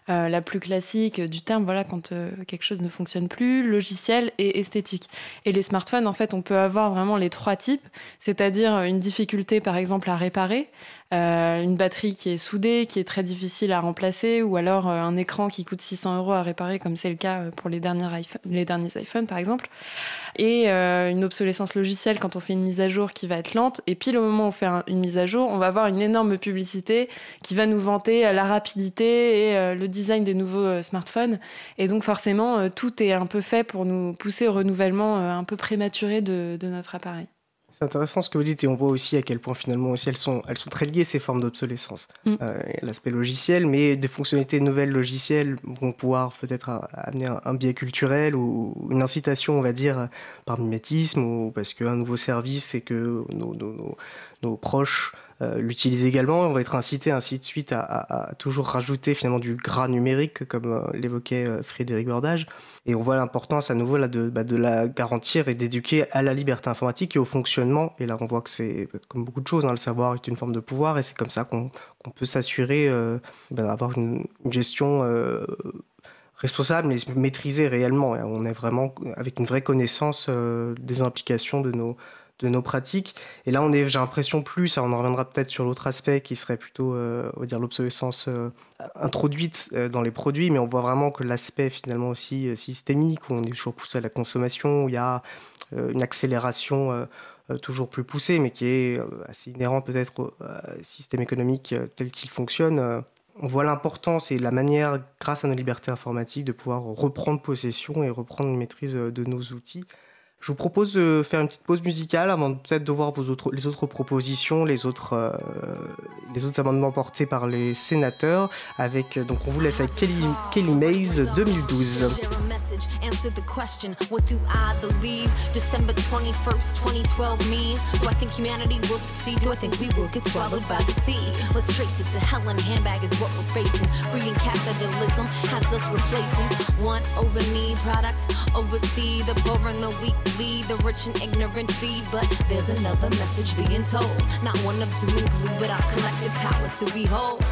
euh, la plus classique du terme, voilà, quand euh, quelque chose ne fonctionne plus, logiciel et esthétique. Et les smartphones, en fait, on peut avoir vraiment les trois types, c'est-à-dire une difficulté, par exemple, à réparer, euh, une batterie qui est soudée, qui est très difficile à remplacer, ou alors euh, un écran qui coûte 600 euros à réparer, comme c'est le cas euh, pour les, derniers iPhone, les derniers iPhones par exemple, et une obsolescence logicielle quand on fait une mise à jour qui va être lente, et puis le moment où on fait une mise à jour, on va avoir une énorme publicité qui va nous vanter la rapidité et le design des nouveaux smartphones, et donc forcément tout est un peu fait pour nous pousser au renouvellement un peu prématuré de notre appareil. C'est intéressant ce que vous dites et on voit aussi à quel point finalement aussi elles sont, elles sont très liées ces formes d'obsolescence. Mm. Euh, l'aspect logiciel, mais des fonctionnalités nouvelles logicielles vont pouvoir peut-être amener un, biais culturel ou une incitation, on va dire, par mimétisme ou parce qu'un nouveau service et que nos, nos, nos, proches euh, l'utilisent également. On va être incité ainsi de suite à, toujours rajouter finalement du gras numérique, comme euh, l'évoquait Frédéric Bordage. Et on voit l'importance à nouveau là, de, bah, de la garantir et d'éduquer à la liberté informatique et au fonctionnement. Et là, on voit que c'est comme beaucoup de choses, hein, le savoir est une forme de pouvoir et c'est comme ça qu'on peut s'assurer euh, bah, d'avoir une, gestion euh, responsable mais maîtrisée réellement. On est vraiment avec une vraie connaissance euh, des implications de nos, de nos pratiques. Et là, on est, j'ai l'impression plus, on en reviendra peut-être sur l'autre aspect qui serait plutôt, euh, dire, l'obsolescence euh, introduite euh, dans les produits, mais on voit vraiment que l'aspect finalement aussi systémique, où on est toujours poussé à la consommation, où il y a une accélération toujours plus poussée, mais qui est assez inhérente peut-être au système économique tel qu'il fonctionne. on voit l'importance et la manière, grâce à nos libertés informatiques, de pouvoir reprendre possession et reprendre une maîtrise de nos outils. Je vous propose de faire une petite pause musicale avant peut-être de voir les autres propositions, les autres, euh, les autres amendements portés par les sénateurs. Avec, donc on vous laisse avec Kelly, Kelly Mays 2012. Answer the question, what do I believe? December 21st, 2012 means. Do I think humanity will succeed? Do I think we will get swallowed by the sea? Let's trace it to hell in a handbag is what we're facing. Greed capitalism has us replacing one over need products, oversee the poor and the weak lead the rich and ignorant feed. But there's another message being told. Not one of doom and gloom, but our collective power to behold.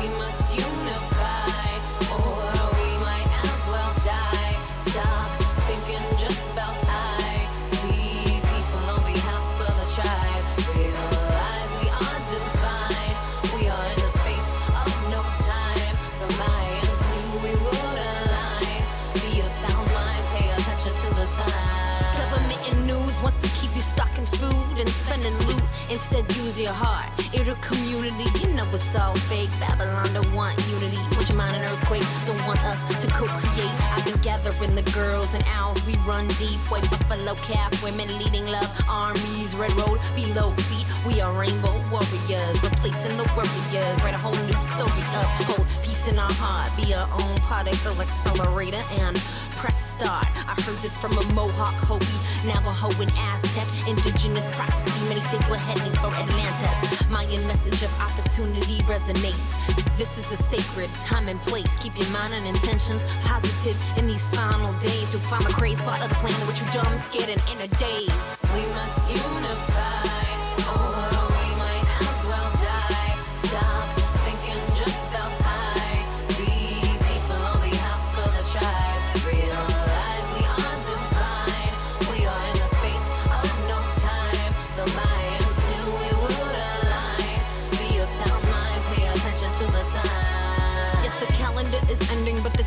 We must unify. Instead, use your heart. It'll community. You know it's all fake. Babylon don't want unity. Want your mind an earthquake. Don't want us to co-create. I've been gathering the girls and owls. We run deep. White buffalo calf. Women leading love. Armies. Red road. Below feet. We are rainbow warriors. Replacing the warriors. Write a whole new story of hope. Peace in our heart. Be our own particle accelerator. And press start. I heard this from a Mohawk, Hopi, Navajo, and Aztec. Indigenous prophecy, many think we're heading for Atlantis. Mayan message of opportunity resonates. This is a sacred time and place. Keep your mind and intentions positive in these final days. You'll find the crazy part of the plan which you dumb, scared, and in a daze. We must unify.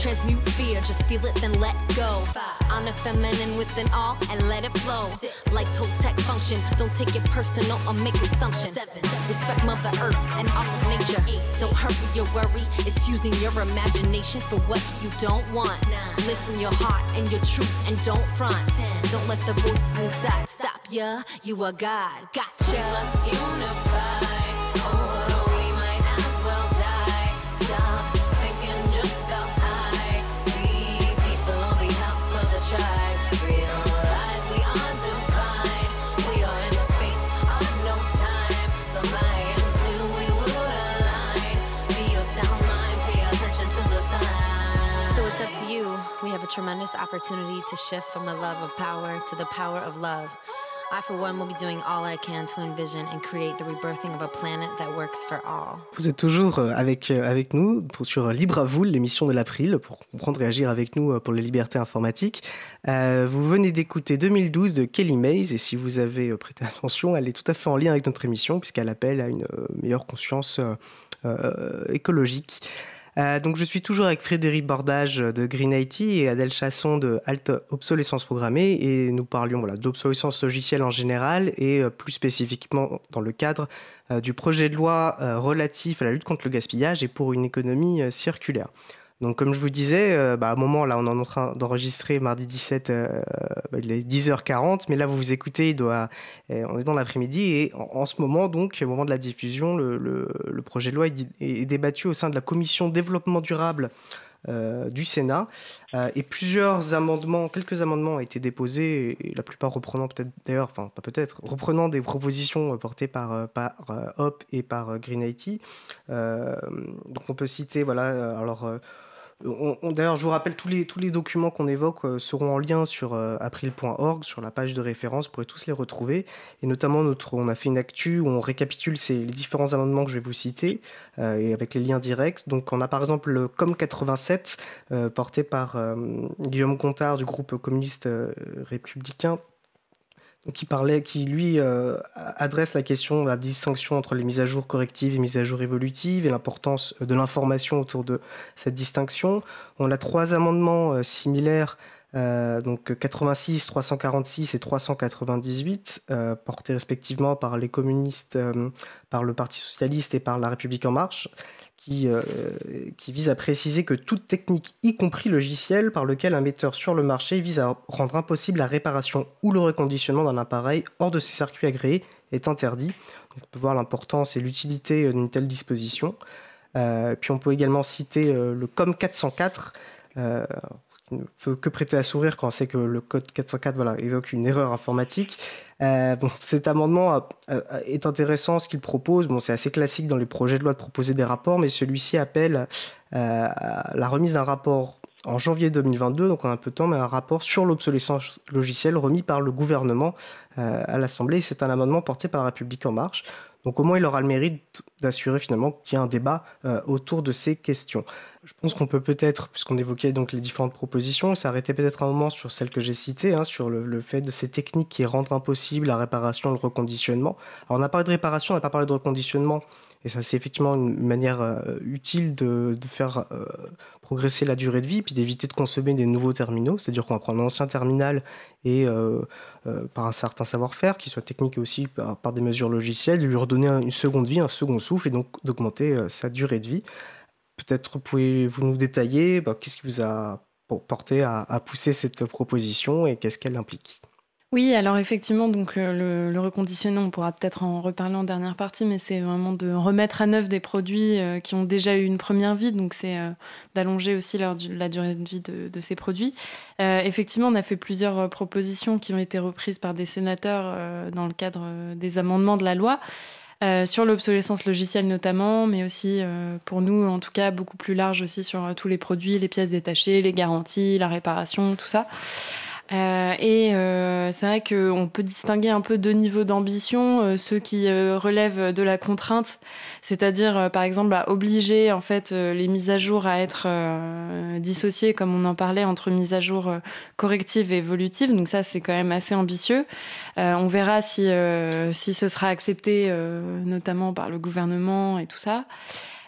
Transmute fear, just feel it, then let go. Honor feminine within all and let it flow. Like Totec function, don't take it personal or make assumptions. Respect Mother Earth and all of nature. Don't hurry your worry, it's using your imagination for what you don't want. Live from your heart and your truth and don't front. Don't let the voices inside stop ya. You are God, gotcha. We unify. Tremendous opportunity to shift from the love of power to the power of love. I, for one, will be doing all I can to envision and create the rebirthing of a planet that works for all. Vous êtes toujours euh, avec, euh, avec nous pour, sur Libre à vous, l'émission de l'April, pour comprendre et agir avec nous euh, pour les libertés informatiques. Euh, vous venez d'écouter 2012 de Kelly Mays, et si vous avez prêté attention, elle est tout à fait en lien avec notre émission, puisqu'elle appelle à une meilleure conscience euh, écologique. Euh, donc je suis toujours avec Frédéric Bordage de Green IT et Adèle Chasson de Alt Obsolescence Programmée et nous parlions voilà, d'obsolescence logicielle en général et euh, plus spécifiquement dans le cadre euh, du projet de loi relatif à la lutte contre le gaspillage et pour une économie circulaire. Donc, comme je vous disais, euh, bah, à un moment, là, on est en train d'enregistrer mardi 17, euh, bah, il est 10h40, mais là, vous vous écoutez, il doit, euh, on est dans l'après-midi, et en, ce moment, donc, au moment de la diffusion, le, projet de loi est, est, débattu au sein de la commission développement durable du Sénat, et plusieurs amendements, quelques amendements ont été déposés, et, la plupart reprenant peut-être, d'ailleurs, enfin, pas peut-être, reprenant des propositions portées par, par HOP et par Green IT. donc, on peut citer, voilà, alors D'ailleurs, je vous rappelle, tous les, tous les documents qu'on évoque euh, seront en lien sur euh, april.org, sur la page de référence, vous pourrez tous les retrouver. Et notamment, notre, on a fait une actu où on récapitule ces, les différents amendements que je vais vous citer, euh, et avec les liens directs. Donc, on a par exemple le COM 87, porté par Guillaume Gontard du groupe communiste républicain, qui parlait, qui lui euh, adresse la question de la distinction entre les mises à jour correctives et mises à jour évolutives et l'importance de l'information autour de cette distinction. On a trois amendements euh, similaires, euh, donc 86, 346 et 398, portés respectivement par les communistes, par le Parti socialiste et par la République en marche qui, euh, qui vise à préciser que toute technique, y compris logiciel, par lequel un metteur sur le marché vise à rendre impossible la réparation ou le reconditionnement d'un appareil hors de ses circuits agréés, est interdit. on peut voir l'importance et l'utilité d'une telle disposition. Euh, puis on peut également citer euh, le COM 404, qui ne peut que prêter à sourire quand on sait que le code 404 voilà, évoque une erreur informatique. Euh, cet amendement est intéressant, ce qu'il propose. Bon, c'est assez classique dans les projets de loi de proposer des rapports, mais celui-ci appelle euh, la remise d'un rapport en janvier 2022, donc on a un peu de temps, mais un rapport sur l'obsolescence logicielle remis par le gouvernement euh, à l'Assemblée. C'est un amendement porté par la République en marche. Donc au moins, il aura le mérite d'assurer finalement qu'il y ait un débat autour de ces questions. Je pense qu'on peut peut-être, puisqu'on évoquait donc les différentes propositions, s'arrêter peut-être un moment sur celle que j'ai citée, hein, sur le, fait de ces techniques qui rendent impossible la réparation, le reconditionnement. Alors on a parlé de réparation, on n'a pas parlé de reconditionnement, et ça c'est effectivement une manière euh, utile de, faire euh, progresser la durée de vie, puis d'éviter de consommer des nouveaux terminaux, c'est-à-dire qu'on va prendre un ancien terminal et euh, par un certain savoir-faire, qui soit technique aussi par, des mesures logicielles, lui redonner une seconde vie, un second souffle, et donc d'augmenter sa durée de vie. Peut-être pouvez-vous nous détailler bah, qu'est-ce qui vous a porté à, pousser cette proposition et qu'est-ce qu'elle implique? Oui, alors effectivement, donc euh, le, reconditionnement, on pourra peut-être en reparler en dernière partie, mais c'est vraiment de remettre à neuf des produits euh, qui ont déjà eu une première vie, donc c'est euh, d'allonger aussi la durée de vie de, ces produits. effectivement, on a fait plusieurs propositions qui ont été reprises par des sénateurs dans le cadre des amendements de la loi. Sur l'obsolescence logicielle notamment, mais aussi euh, pour nous, en tout cas, beaucoup plus large aussi sur tous les produits, les pièces détachées, les garanties, la réparation, tout ça. Euh, et euh, c'est vrai qu'on peut distinguer un peu deux niveaux d'ambition, euh, ceux qui relèvent de la contrainte, c'est-à-dire par exemple à obliger en fait les mises à jour à être dissociées, comme on en parlait, entre mises à jour correctives et évolutives. Donc ça, c'est quand même assez ambitieux. on verra si, si ce sera accepté, notamment par le gouvernement et tout ça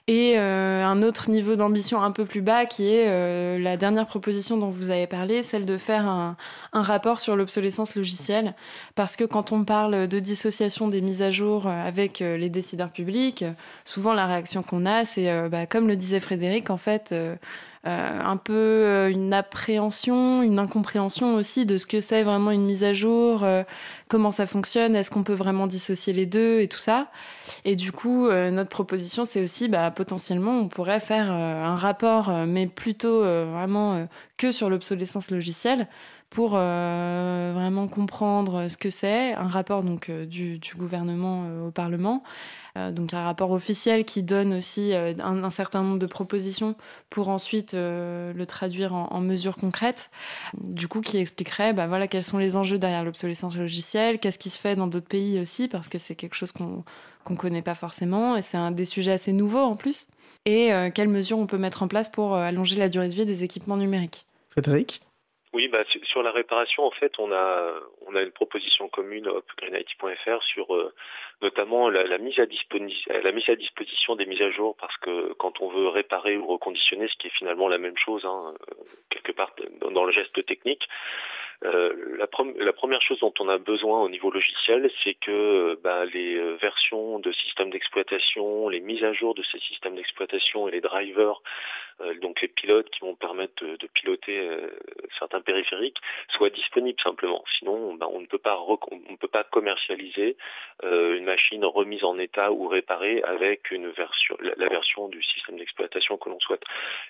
et euh, un autre niveau d'ambition un peu plus bas qui est euh, la dernière proposition dont vous avez parlé, celle de faire un, rapport sur l'obsolescence logicielle. Parce que quand on parle de dissociation des mises à jour euh, avec les décideurs publics, souvent la réaction qu'on a, c'est, bah, comme le disait Frédéric, en fait, un peu euh, une appréhension, une incompréhension aussi de ce que c'est vraiment une mise à jour, euh, comment ça fonctionne, est-ce qu'on peut vraiment dissocier les deux et tout ça. Et du coup, notre proposition, c'est aussi bah, potentiellement, on pourrait faire un rapport, mais plutôt vraiment que sur l'obsolescence logicielle pour vraiment comprendre ce que c'est, un rapport donc du, du gouvernement au Parlement, euh, donc un rapport officiel qui donne aussi euh, un, certain nombre de propositions pour ensuite euh, le traduire en, mesures concrètes. Du coup, qui expliquerait bah, voilà, quels sont les enjeux derrière l'obsolescence logicielle, qu'est-ce qui se fait dans d'autres pays aussi, parce que c'est quelque chose qu'on ne connaît pas forcément et c'est un des sujets assez nouveaux en plus. Et quelles mesures on peut mettre en place pour allonger la durée de vie des équipements numériques? Frédéric? Oui, bah, sur la réparation, en fait, on a, on a une proposition commune sur euh, notamment la, mise à la mise à disposition des mises à jour, parce que quand on veut réparer ou reconditionner, ce qui est finalement la même chose, hein, euh, quelque part dans, le geste technique, euh, la, la, première chose dont on a besoin au niveau logiciel, c'est que bah, les versions de systèmes d'exploitation, les mises à jour de ces systèmes d'exploitation et les drivers, donc les pilotes qui vont permettre de, de piloter certains périphérique soit disponible simplement. Sinon, ben, on ne peut pas on peut pas commercialiser euh, une machine remise en état ou réparée avec une version la, version du système d'exploitation que l'on souhaite.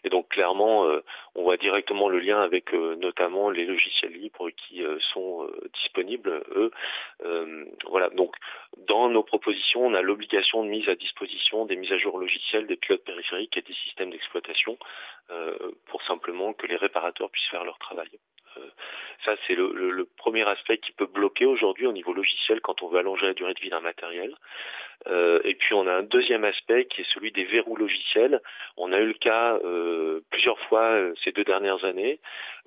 Et donc clairement, euh, on voit directement le lien avec euh, notamment les logiciels libres qui sont disponibles eux. voilà. Donc dans nos propositions, on a l'obligation de mise à disposition des mises à jour logicielles des pilotes périphériques et des systèmes d'exploitation pour simplement que les réparateurs puissent faire leur travail. Euh, ça, c'est le, premier aspect qui peut bloquer aujourd'hui au niveau logiciel quand on veut allonger la durée de vie d'un matériel. Euh, et puis, on a un deuxième aspect qui est celui des verrous logiciels. On a eu le cas euh, plusieurs fois ces deux dernières années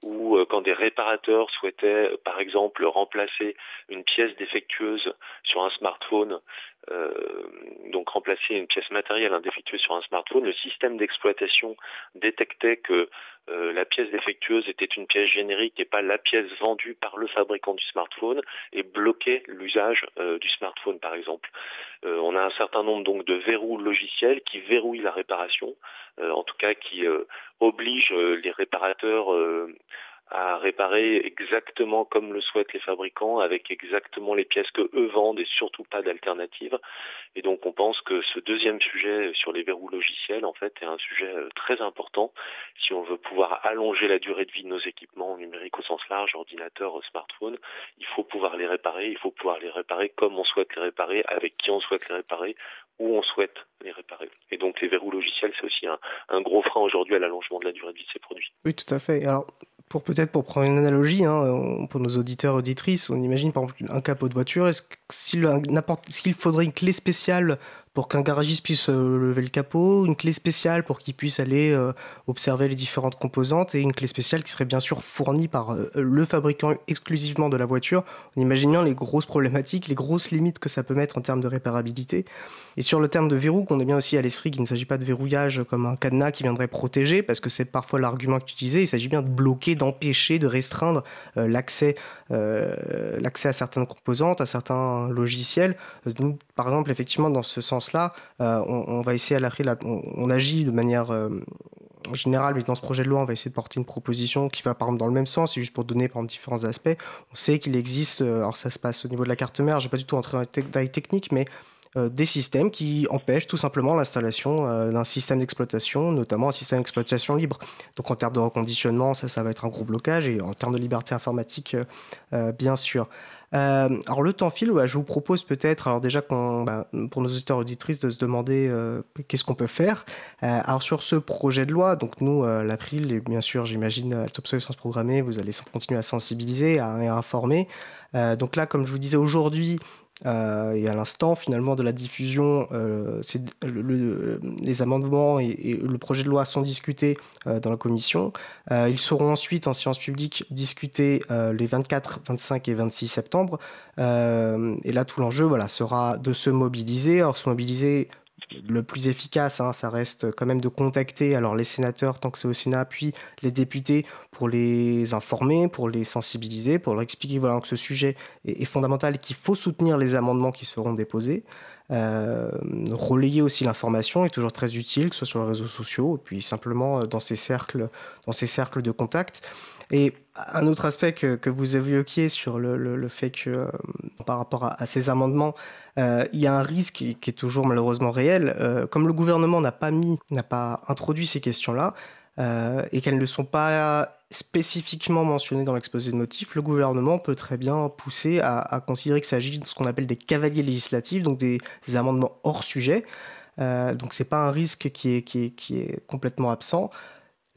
où quand des réparateurs souhaitaient, par exemple, remplacer une pièce défectueuse sur un smartphone donc remplacer une pièce matérielle indéfectueuse sur un smartphone, le système d'exploitation détectait que euh, la pièce défectueuse était une pièce générique et pas la pièce vendue par le fabricant du smartphone et bloquait l'usage euh, du smartphone par exemple. Euh, on a un certain nombre donc de verrous logiciels qui verrouillent la réparation, en tout cas qui obligent les réparateurs à réparer exactement comme le souhaitent les fabricants, avec exactement les pièces que eux vendent et surtout pas d'alternatives. Et donc on pense que ce deuxième sujet sur les verrous logiciels, en fait, est un sujet euh, très important si on veut pouvoir allonger la durée de vie de nos équipements numériques au sens large, ordinateurs, smartphones. Il faut pouvoir les réparer, il faut pouvoir les réparer comme on souhaite les réparer, avec qui on souhaite les réparer, où on souhaite les réparer. Et donc les verrous logiciels, c'est aussi un, un gros frein aujourd'hui à l'allongement de la durée de vie de ces produits. Oui, tout à fait. Alors, pour peut-être pour prendre une analogie, hein, pour nos auditeurs auditrices, on imagine par exemple un capot de voiture. Est-ce qu'il faudrait une clé spéciale pour qu'un garagiste puisse euh, lever le capot, une clé spéciale pour qu'il puisse aller euh, observer les différentes composantes et une clé spéciale qui serait bien sûr fournie par euh, le fabricant exclusivement de la voiture. On imagine bien les grosses problématiques, les grosses limites que ça peut mettre en termes de réparabilité. Et sur le terme de verrou, qu'on ait bien aussi à l'esprit qu'il ne s'agit pas de verrouillage comme un cadenas qui viendrait protéger, parce que c'est parfois l'argument disais, il s'agit bien de bloquer, d'empêcher, de restreindre l'accès l'accès à certaines composantes, à certains logiciels. Donc, par exemple, effectivement, dans ce sens là euh, on, va essayer à la, on, agit de manière euh, générale, mais dans ce projet de loi, on va essayer de porter une proposition qui va par exemple dans le même sens, et juste pour donner par différents aspects. On sait qu'il existe, euh, alors ça se passe au niveau de la carte mère, je vais pas du tout entrer dans les détails techniques, mais des systèmes qui empêchent tout simplement l'installation d'un système d'exploitation, notamment un système d'exploitation libre. Donc en termes de reconditionnement, ça, ça va être un gros blocage et en termes de liberté informatique, bien sûr. Euh, alors le temps file, je vous propose peut-être, alors déjà bah, pour nos auditeurs auditrices, de se demander euh, qu'est-ce qu'on peut faire. Euh, alors sur ce projet de loi, donc nous, l'April, et bien sûr j'imagine à l'obsolescence programmée, vous allez continuer à sensibiliser, à informer. donc là, comme je vous disais aujourd'hui, euh, et à l'instant finalement de la diffusion, euh, les amendements et, le projet de loi sont discutés euh, dans la commission. ils seront ensuite en séance publique discutés les 24, 25 et 26 septembre. et là, tout l'enjeu voilà, sera de se mobiliser. Alors, se mobiliser le plus efficace, hein, ça reste quand même de contacter alors les sénateurs tant que c'est au Sénat, puis les députés pour les informer, pour les sensibiliser, pour leur expliquer voilà, que ce sujet est, fondamental qu'il faut soutenir les amendements qui seront déposés. Euh, relayer aussi l'information est toujours très utile, que ce soit sur les réseaux sociaux, puis simplement euh, dans ces cercles, dans ces cercles de contact. Et un autre aspect que, que vous évoquiez sur le, le, fait que euh, par rapport à ces amendements, euh, il y a un risque qui, est toujours malheureusement réel. Euh, comme le gouvernement n'a pas mis, n'a pas introduit ces questions-là, euh, et qu'elles ne sont pas spécifiquement mentionnées dans l'exposé de motifs, le gouvernement peut très bien pousser à, considérer qu'il s'agit de ce qu'on appelle des cavaliers législatifs, donc des, amendements hors sujet. donc c'est pas un risque qui est, qui est, qui est complètement absent.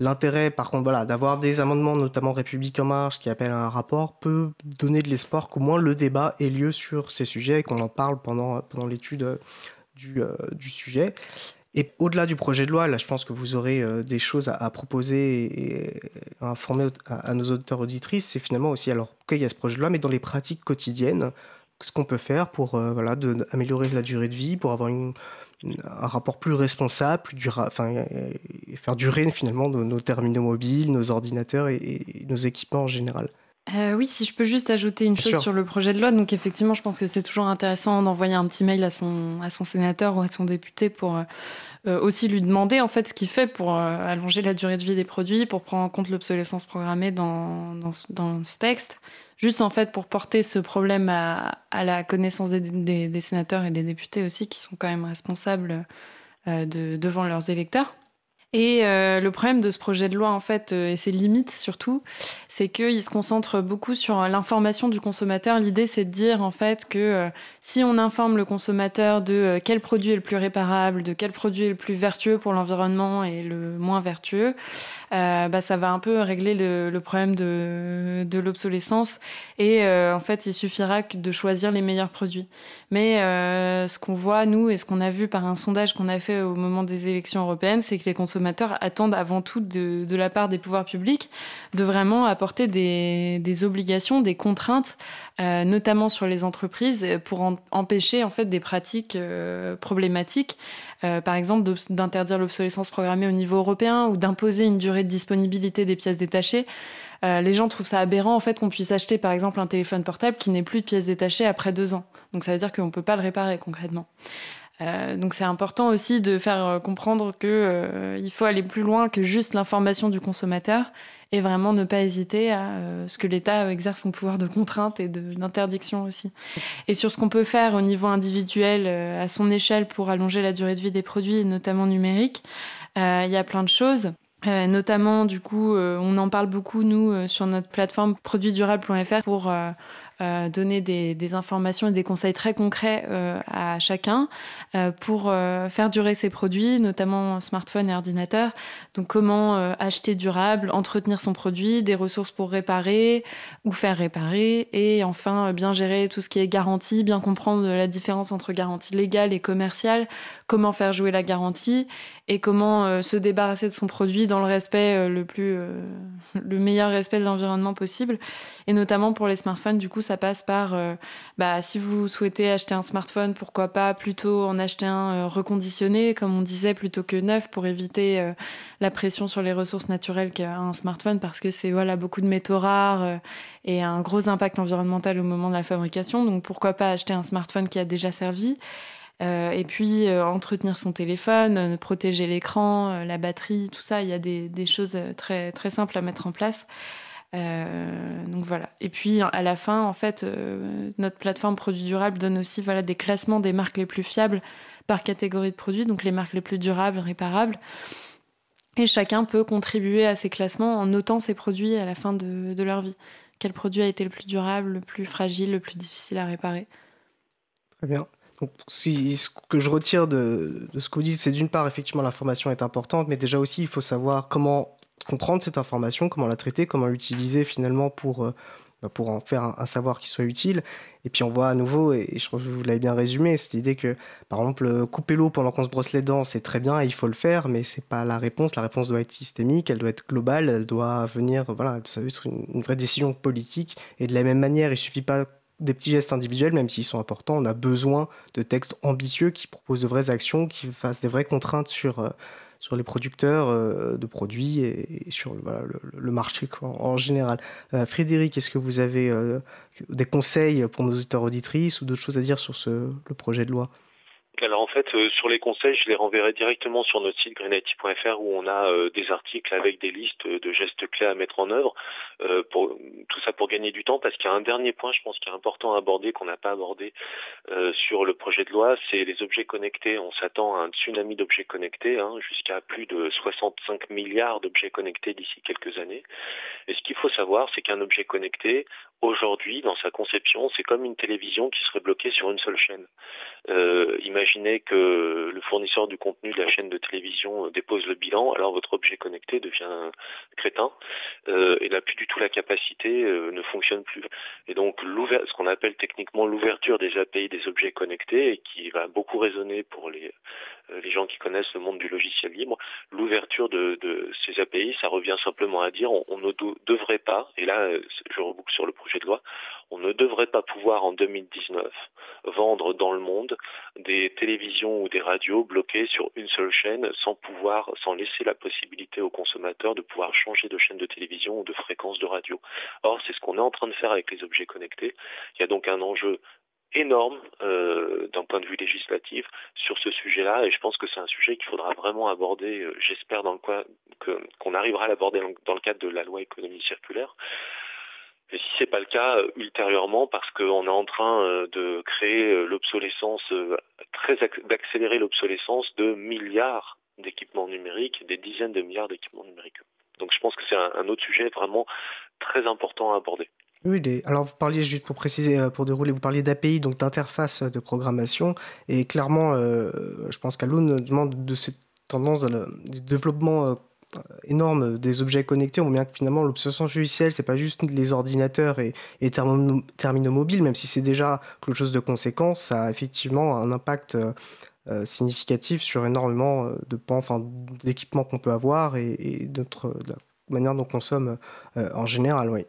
L'intérêt, par contre, voilà, d'avoir des amendements, notamment République en marche, qui appellent à un rapport, peut donner de l'espoir qu'au moins le débat ait lieu sur ces sujets et qu'on en parle pendant, pendant l'étude euh, du, euh, du, sujet. Et au-delà du projet de loi, là, je pense que vous aurez euh, des choses à, proposer et, à informer à, nos auditeurs auditrices. C'est finalement aussi, alors, qu'il y a ce projet de loi, mais dans les pratiques quotidiennes, ce qu'on peut faire pour voilà, améliorer la durée de vie, pour avoir un rapport plus responsable, plus durable, faire durer finalement nos, terminaux mobiles, nos ordinateurs et, nos équipements en général. Euh, oui, si je peux juste ajouter une chose sur le projet de loi. Donc effectivement, je pense que c'est toujours intéressant d'envoyer un petit mail à son, à son sénateur ou à son député pour euh, euh, aussi lui demander en fait ce qu'il fait pour allonger la durée de vie des produits, pour prendre en compte l'obsolescence programmée dans, dans, dans, ce texte juste en fait pour porter ce problème à, la connaissance des, sénateurs et des députés aussi, qui sont quand même responsables euh, de, devant leurs électeurs. Et euh, le problème de ce projet de loi, en fait, euh, et ses limites surtout, c'est qu'il se concentre beaucoup sur l'information du consommateur. L'idée, c'est de dire, en fait, que si on informe le consommateur de quel produit est le plus réparable, de quel produit est le plus vertueux pour l'environnement et le moins vertueux, euh, bah, ça va un peu régler le, problème de, de l'obsolescence. Et euh, en fait, il suffira de choisir les meilleurs produits. Mais euh, ce qu'on voit, nous, et ce qu'on a vu par un sondage qu'on a fait au moment des élections européennes, c'est que les consommateurs attendent avant tout de, de, la part des pouvoirs publics de vraiment apporter des, des obligations, des contraintes, notamment sur les entreprises, pour empêcher en fait des pratiques problématiques. Euh, par exemple d'interdire l'obsolescence programmée au niveau européen ou d'imposer une durée de disponibilité des pièces détachées. Euh, les gens trouvent ça aberrant en fait qu'on puisse acheter par exemple un téléphone portable qui n'est plus de pièces détachées après deux ans. Donc ça veut dire qu'on ne peut pas le réparer concrètement. Euh, donc c'est important aussi de faire comprendre qu'il faut aller plus loin que juste l'information du consommateur et vraiment ne pas hésiter à euh, ce que l'État exerce son pouvoir de contrainte et d'interdiction aussi. Et sur ce qu'on peut faire au niveau individuel, euh, à son échelle, pour allonger la durée de vie des produits, notamment numériques, euh, il y a plein de choses. notamment, du coup, on en parle beaucoup, nous, sur notre plateforme produitsdurables.fr pour euh, donner des, informations et des conseils très concrets euh, à chacun euh, pour faire durer ses produits, notamment smartphone et ordinateur. Donc comment acheter durable, entretenir son produit, des ressources pour réparer ou faire réparer, et enfin bien gérer tout ce qui est garantie, bien comprendre la différence entre garantie légale et commerciale, comment faire jouer la garantie et comment se débarrasser de son produit dans le respect le plus le meilleur respect de l'environnement possible et notamment pour les smartphones du coup ça passe par, euh, bah, si vous souhaitez acheter un smartphone, pourquoi pas plutôt en acheter un euh, reconditionné, comme on disait, plutôt que neuf, pour éviter euh, la pression sur les ressources naturelles qu'a un smartphone, parce que c'est voilà beaucoup de métaux rares et un gros impact environnemental au moment de la fabrication. Donc pourquoi pas acheter un smartphone qui a déjà servi. Et puis entretenir son téléphone, protéger l'écran, la batterie, tout ça, il y a des, des choses très, très simples à mettre en place. donc voilà. Et puis à la fin, en fait, notre plateforme Produits Durables donne aussi voilà, des classements des marques les plus fiables par catégorie de produits, donc les marques les plus durables, réparables. Et chacun peut contribuer à ces classements en notant ses produits à la fin de, leur vie. Quel produit a été le plus durable, le plus fragile, le plus difficile à réparer? Très bien. Donc, ce que je retire de, ce que vous dites, c'est d'une part, effectivement, l'information est importante, mais déjà aussi, il faut savoir comment comprendre cette information, comment la traiter, comment l'utiliser finalement pour, euh, bah, pour en faire un, savoir qui soit utile. Et puis on voit à nouveau, et je trouve que vous l'avez bien résumé, cette idée que, par exemple, couper l'eau pendant qu'on se brosse les dents, c'est très bien, il faut le faire, mais c'est pas la réponse. La réponse doit être systémique, elle doit être globale, elle doit venir, voilà, ça doit être une, vraie décision politique. Et de la même manière, il suffit pas des petits gestes individuels, même s'ils sont importants, on a besoin de textes ambitieux qui proposent de vraies actions, qui fassent des vraies contraintes sur euh, sur les producteurs euh, de produits et, sur le, marché en, général. Euh, Frédéric, est-ce que vous avez des conseils pour nos auditeurs auditrices ou d'autres choses à dire sur le projet de loi? Alors en fait, euh, sur les conseils, je les renverrai directement sur notre site greenIT.fr où on a euh, des articles avec des listes de gestes clés à mettre en œuvre. Euh, pour, tout ça pour gagner du temps, parce qu'il y a un dernier point, je pense, qui est important à aborder, qu'on n'a pas abordé sur le projet de loi, c'est les objets connectés. On s'attend à un tsunami d'objets connectés, hein, jusqu'à plus de 65 milliards d'objets connectés d'ici quelques années. Et ce qu'il faut savoir, c'est qu'un objet connecté, aujourd'hui, dans sa conception, c'est comme une télévision qui serait bloquée sur une seule chaîne. Euh, imaginez que le fournisseur du contenu de la chaîne de télévision euh, dépose le bilan, alors votre objet connecté devient crétin euh, et n'a plus du tout la capacité, ne fonctionne plus. Et donc ce qu'on appelle techniquement l'ouverture des API des objets connectés et qui va beaucoup résonner pour les, les gens qui connaissent le monde du logiciel libre, l'ouverture de, ces API, ça revient simplement à dire on, ne devrait pas, et là je reboucle sur le projet on ne devrait pas pouvoir en 2019 vendre dans le monde des télévisions ou des radios bloquées sur une seule chaîne sans pouvoir, sans laisser la possibilité aux consommateurs de pouvoir changer de chaîne de télévision ou de fréquence de radio. Or, c'est ce qu'on est en train de faire avec les objets connectés. Il y a donc un enjeu énorme euh, d'un point de vue législatif sur ce sujet-là et je pense que c'est un sujet qu'il faudra vraiment aborder, euh, j'espère qu'on arrivera à l'aborder dans le cadre de la loi économie circulaire et si c'est pas le cas euh, ultérieurement, parce qu'on est en train euh, de créer euh, l'obsolescence, très d'accélérer l'obsolescence de milliards d'équipements numériques, des dizaines de milliards d'équipements numériques. Donc je pense que c'est un, autre sujet vraiment très important à aborder. Oui, alors vous parliez, juste pour préciser, pour dérouler, vous parliez d'API, donc d'interface de programmation, et clairement, je pense qu'Alun demande de cette tendance de développement énorme des objets connectés, on voit bien que finalement l'obsolescence logicielle, c'est pas juste les ordinateurs et, terminaux mobiles, même si c'est déjà quelque chose de conséquent, ça a effectivement un impact euh, significatif sur énormément euh, de enfin, d'équipements qu'on peut avoir et, de la manière dont on consomme euh, en général.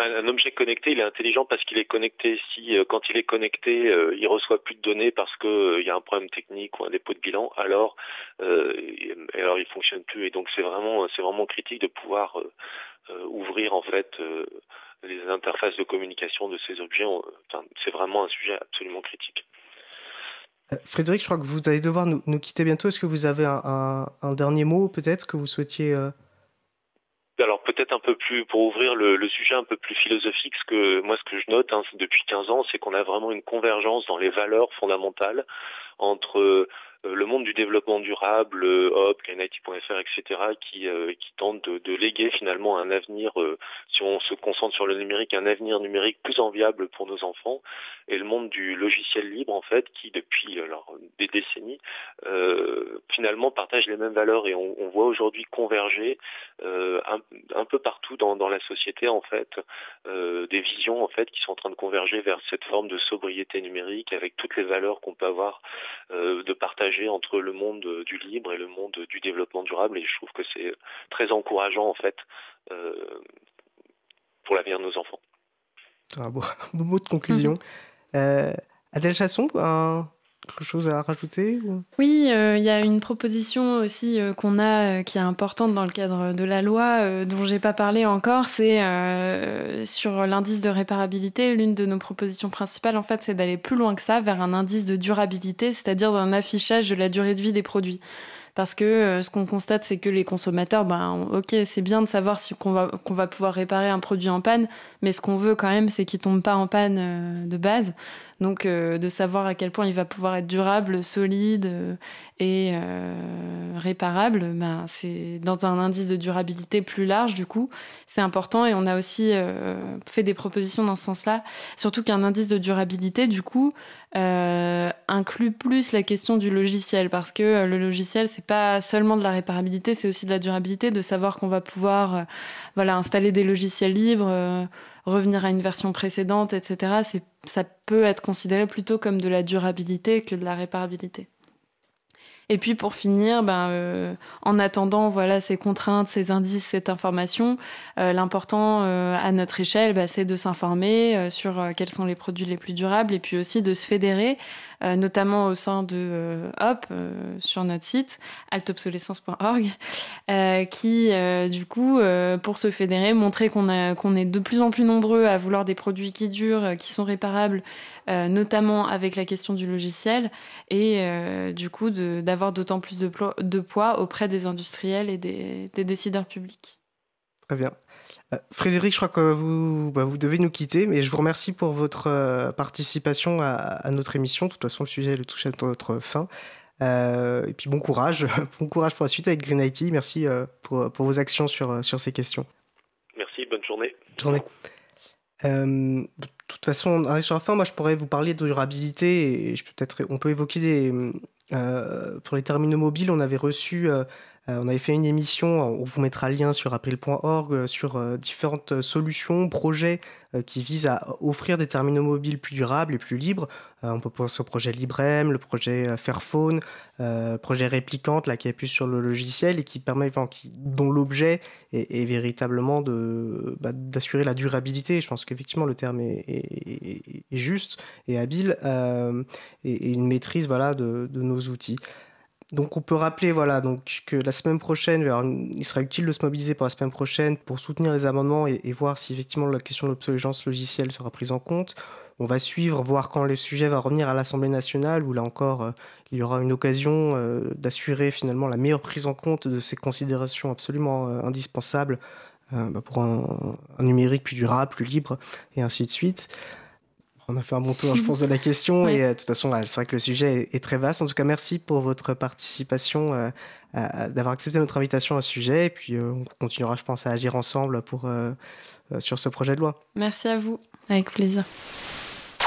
Un, objet connecté, il est intelligent parce qu'il est connecté. Si euh, quand il est connecté, euh, il reçoit plus de données parce qu'il euh, y a un problème technique ou un dépôt de bilan, alors alors il fonctionne plus. Et donc c'est vraiment c'est vraiment critique de pouvoir ouvrir en fait les interfaces de communication de ces objets. c'est vraiment un sujet absolument critique. Frédéric, je crois que vous allez devoir nous, quitter bientôt. Est-ce que vous avez un dernier mot peut-être que vous souhaitiez alors peut-être un peu plus pour ouvrir le, sujet un peu plus philosophique, ce que moi ce que je note hein, depuis 15 ans, c'est qu'on a vraiment une convergence dans les valeurs fondamentales entre le monde du développement durable, euh, Hop, KNIT.fr, etc., qui, euh, qui tente de, léguer finalement un avenir, si on se concentre sur le numérique, un avenir numérique plus enviable pour nos enfants, et le monde du logiciel libre, en fait, qui depuis alors, des décennies, finalement partage les mêmes valeurs, et on, voit aujourd'hui converger un, peu partout dans, dans, la société, en fait, des visions, en fait, qui sont en train de converger vers cette forme de sobriété numérique, avec toutes les valeurs qu'on peut avoir de partage entre le monde du libre et le monde du développement durable et je trouve que c'est très encourageant en fait euh, pour l'avenir de nos enfants. Un beau, mot de conclusion. Mhm. Euh, Adèle Chasson, un, quelque chose à rajouter Oui, euh, il y a une proposition aussi euh, qu'on a euh, qui est importante dans le cadre de la loi, dont j'ai pas parlé encore, c'est sur l'indice de réparabilité. L'une de nos propositions principales, en fait, c'est d'aller plus loin que ça, vers un indice de durabilité, c'est-à-dire d'un affichage de la durée de vie des produits. parce que ce qu'on constate, c'est que les consommateurs, ben, ok, c'est bien de savoir si qu'on va, va pouvoir réparer un produit en panne, mais ce qu'on veut quand même, c'est qu'il tombe pas en panne de base. Donc, euh, de savoir à quel point il va pouvoir être durable, solide euh, et euh, réparable, ben, c'est dans un indice de durabilité plus large, du coup, c'est important. Et on a aussi fait des propositions dans ce sens-là, surtout qu'un indice de durabilité, du coup, inclut plus la question du logiciel, parce que le logiciel, c'est pas seulement de la réparabilité, c'est aussi de la durabilité, de savoir qu'on va pouvoir voilà, installer des logiciels libres revenir à une version précédente, etc., ça peut être considéré plutôt comme de la durabilité que de la réparabilité. Et puis pour finir, ben, euh, en attendant voilà ces contraintes, ces indices, cette information, euh, l'important euh, à notre échelle, ben, c'est de s'informer sur quels sont les produits les plus durables et puis aussi de se fédérer euh, notamment au sein de euh, HOP euh, sur notre site altobsolescence.org, qui du coup, pour se fédérer, montrer qu'on est de plus en plus nombreux à vouloir des produits qui durent, qui sont réparables, notamment avec la question du logiciel, et du coup d'avoir d'autant plus de, de, poids auprès des industriels et des, des décideurs publics. Très bien. Euh, Frédéric, je crois que vous, bah, vous devez nous quitter, mais je vous remercie pour votre euh, participation à, notre émission. De toute façon, le sujet le touche à notre fin. Euh, et puis bon courage, bon courage pour la suite avec Green IT. Merci pour, pour, vos actions sur, sur ces questions. Merci, bonne journée. Bonne journée. de toute façon, sur la fin, moi je pourrais vous parler de durabilité et je peux peut-être, on peut évoquer des, pour les terminaux mobiles, on avait reçu on avait fait une émission, on vous mettra le lien sur april.org, euh, sur euh, différentes solutions, projets qui visent à offrir des terminaux mobiles plus durables et plus libres. on peut penser au projet Librem, le projet Fairphone, le projet Réplicante là, qui appuie sur le logiciel et qui permet, dont l'objet est, véritablement bah, d'assurer la durabilité. Je pense qu'effectivement le terme est, juste et habile et, une maîtrise voilà, de nos outils. Donc on peut rappeler voilà, donc, que la semaine prochaine, il sera utile de se mobiliser pour la semaine prochaine pour soutenir les amendements et, voir si effectivement la question de l'obsolescence logicielle sera prise en compte. On va suivre, voir quand le sujet va revenir à l'Assemblée nationale, où là encore, euh, il y aura une occasion euh, d'assurer finalement la meilleure prise en compte de ces considérations absolument euh, indispensables bah, pour un, numérique plus durable, plus libre, et ainsi de suite. On a fait un bon tour, je pense, de la question. Et euh, de toute façon, c'est vrai que le sujet est, très vaste. En tout cas, merci pour votre participation, euh, d'avoir accepté notre invitation à ce sujet. Et puis, euh, on continuera, je pense, à agir ensemble pour, sur ce projet de loi. Merci à vous. Avec plaisir.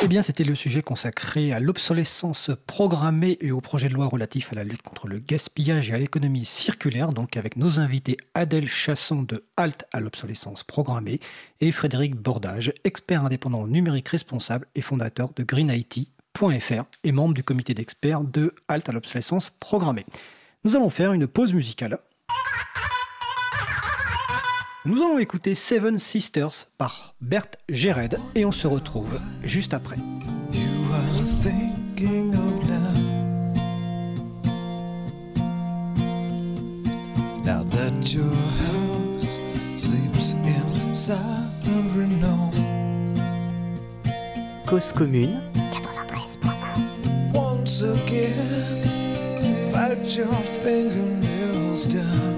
Eh bien, c'était le sujet consacré à l'obsolescence programmée et au projet de loi relatif à la lutte contre le gaspillage et à l'économie circulaire, donc avec nos invités Adèle Chasson de Halt à l'obsolescence programmée et Frédéric Bordage, expert indépendant numérique responsable et fondateur de GreenIT.fr et membre du comité d'experts de Halt à l'obsolescence programmée. Nous allons faire une pause musicale. Nous allons écouter Seven Sisters par Bert Gered et on se retrouve juste après. You are thinking of love. Now that your house sleeps in silent renown. Cause commune 93.1 Once again, fight your fingernails down.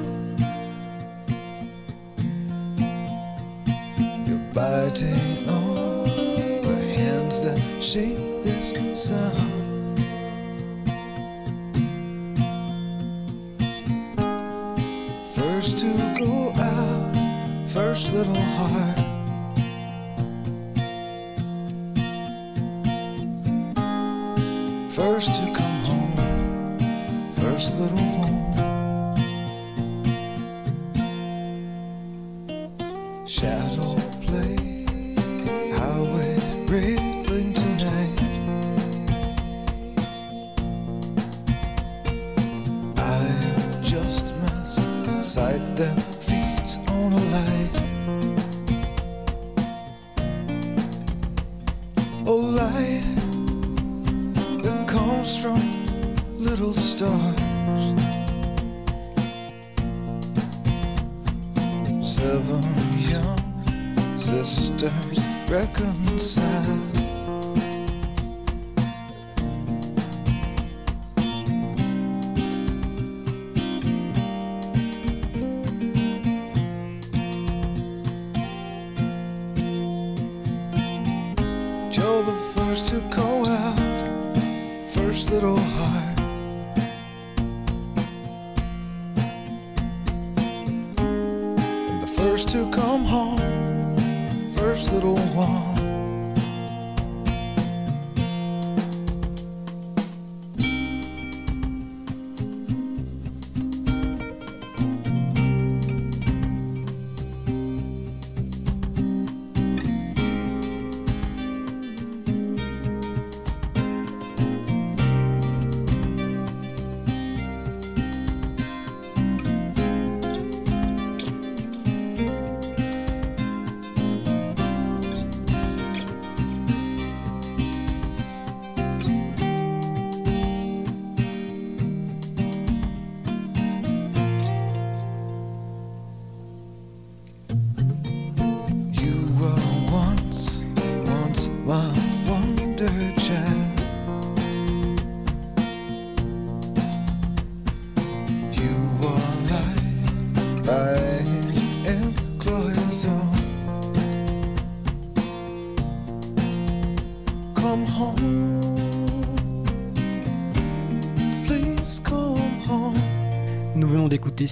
Biting on the hands that shape this sound. First to go out, first little heart.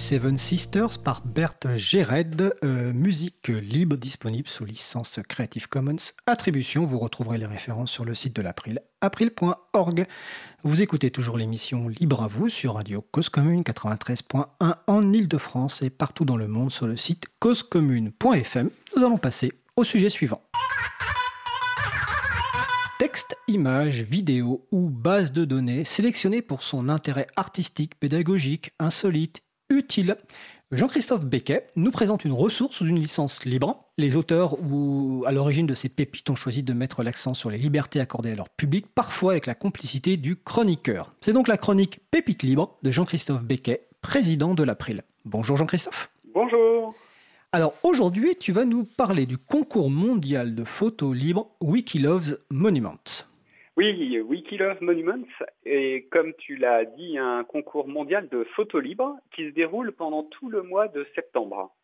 Seven Sisters par Berthe Géred, euh, musique libre disponible sous licence Creative Commons. Attribution, vous retrouverez les références sur le site de l'April, april.org. Vous écoutez toujours l'émission Libre à vous sur Radio Cause Commune 93.1 en Ile-de-France et partout dans le monde sur le site causecommune.fm. Nous allons passer au sujet suivant. Texte, images, vidéos ou base de données sélectionnées pour son intérêt artistique, pédagogique, insolite, utile. Jean-Christophe Becquet nous présente une ressource sous une licence libre. Les auteurs ou à l'origine de ces pépites ont choisi de mettre l'accent sur les libertés accordées à leur public, parfois avec la complicité du chroniqueur. C'est donc la chronique Pépite libre de Jean-Christophe Becquet, président de l'April. Bonjour Jean-Christophe. Bonjour. Alors aujourd'hui, tu vas nous parler du concours mondial de photos libres Wikilove's Monuments. Oui, Wikilove Monuments est, comme tu l'as dit, un concours mondial de photos libres qui se déroule pendant tout le mois de septembre.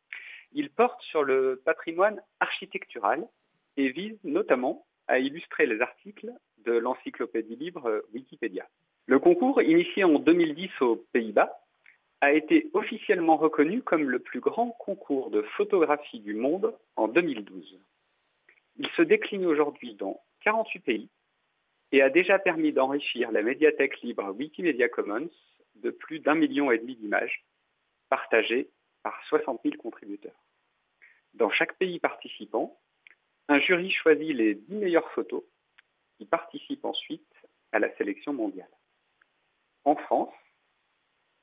Il porte sur le patrimoine architectural et vise notamment à illustrer les articles de l'encyclopédie libre Wikipédia. Le concours, initié en 2010 aux Pays-Bas, a été officiellement reconnu comme le plus grand concours de photographie du monde en 2012. Il se décline aujourd'hui dans 48 pays et a déjà permis d'enrichir la médiathèque libre Wikimedia Commons de plus d'un million et demi d'images partagées par 60 000 contributeurs. Dans chaque pays participant, un jury choisit les 10 meilleures photos qui participent ensuite à la sélection mondiale. En France,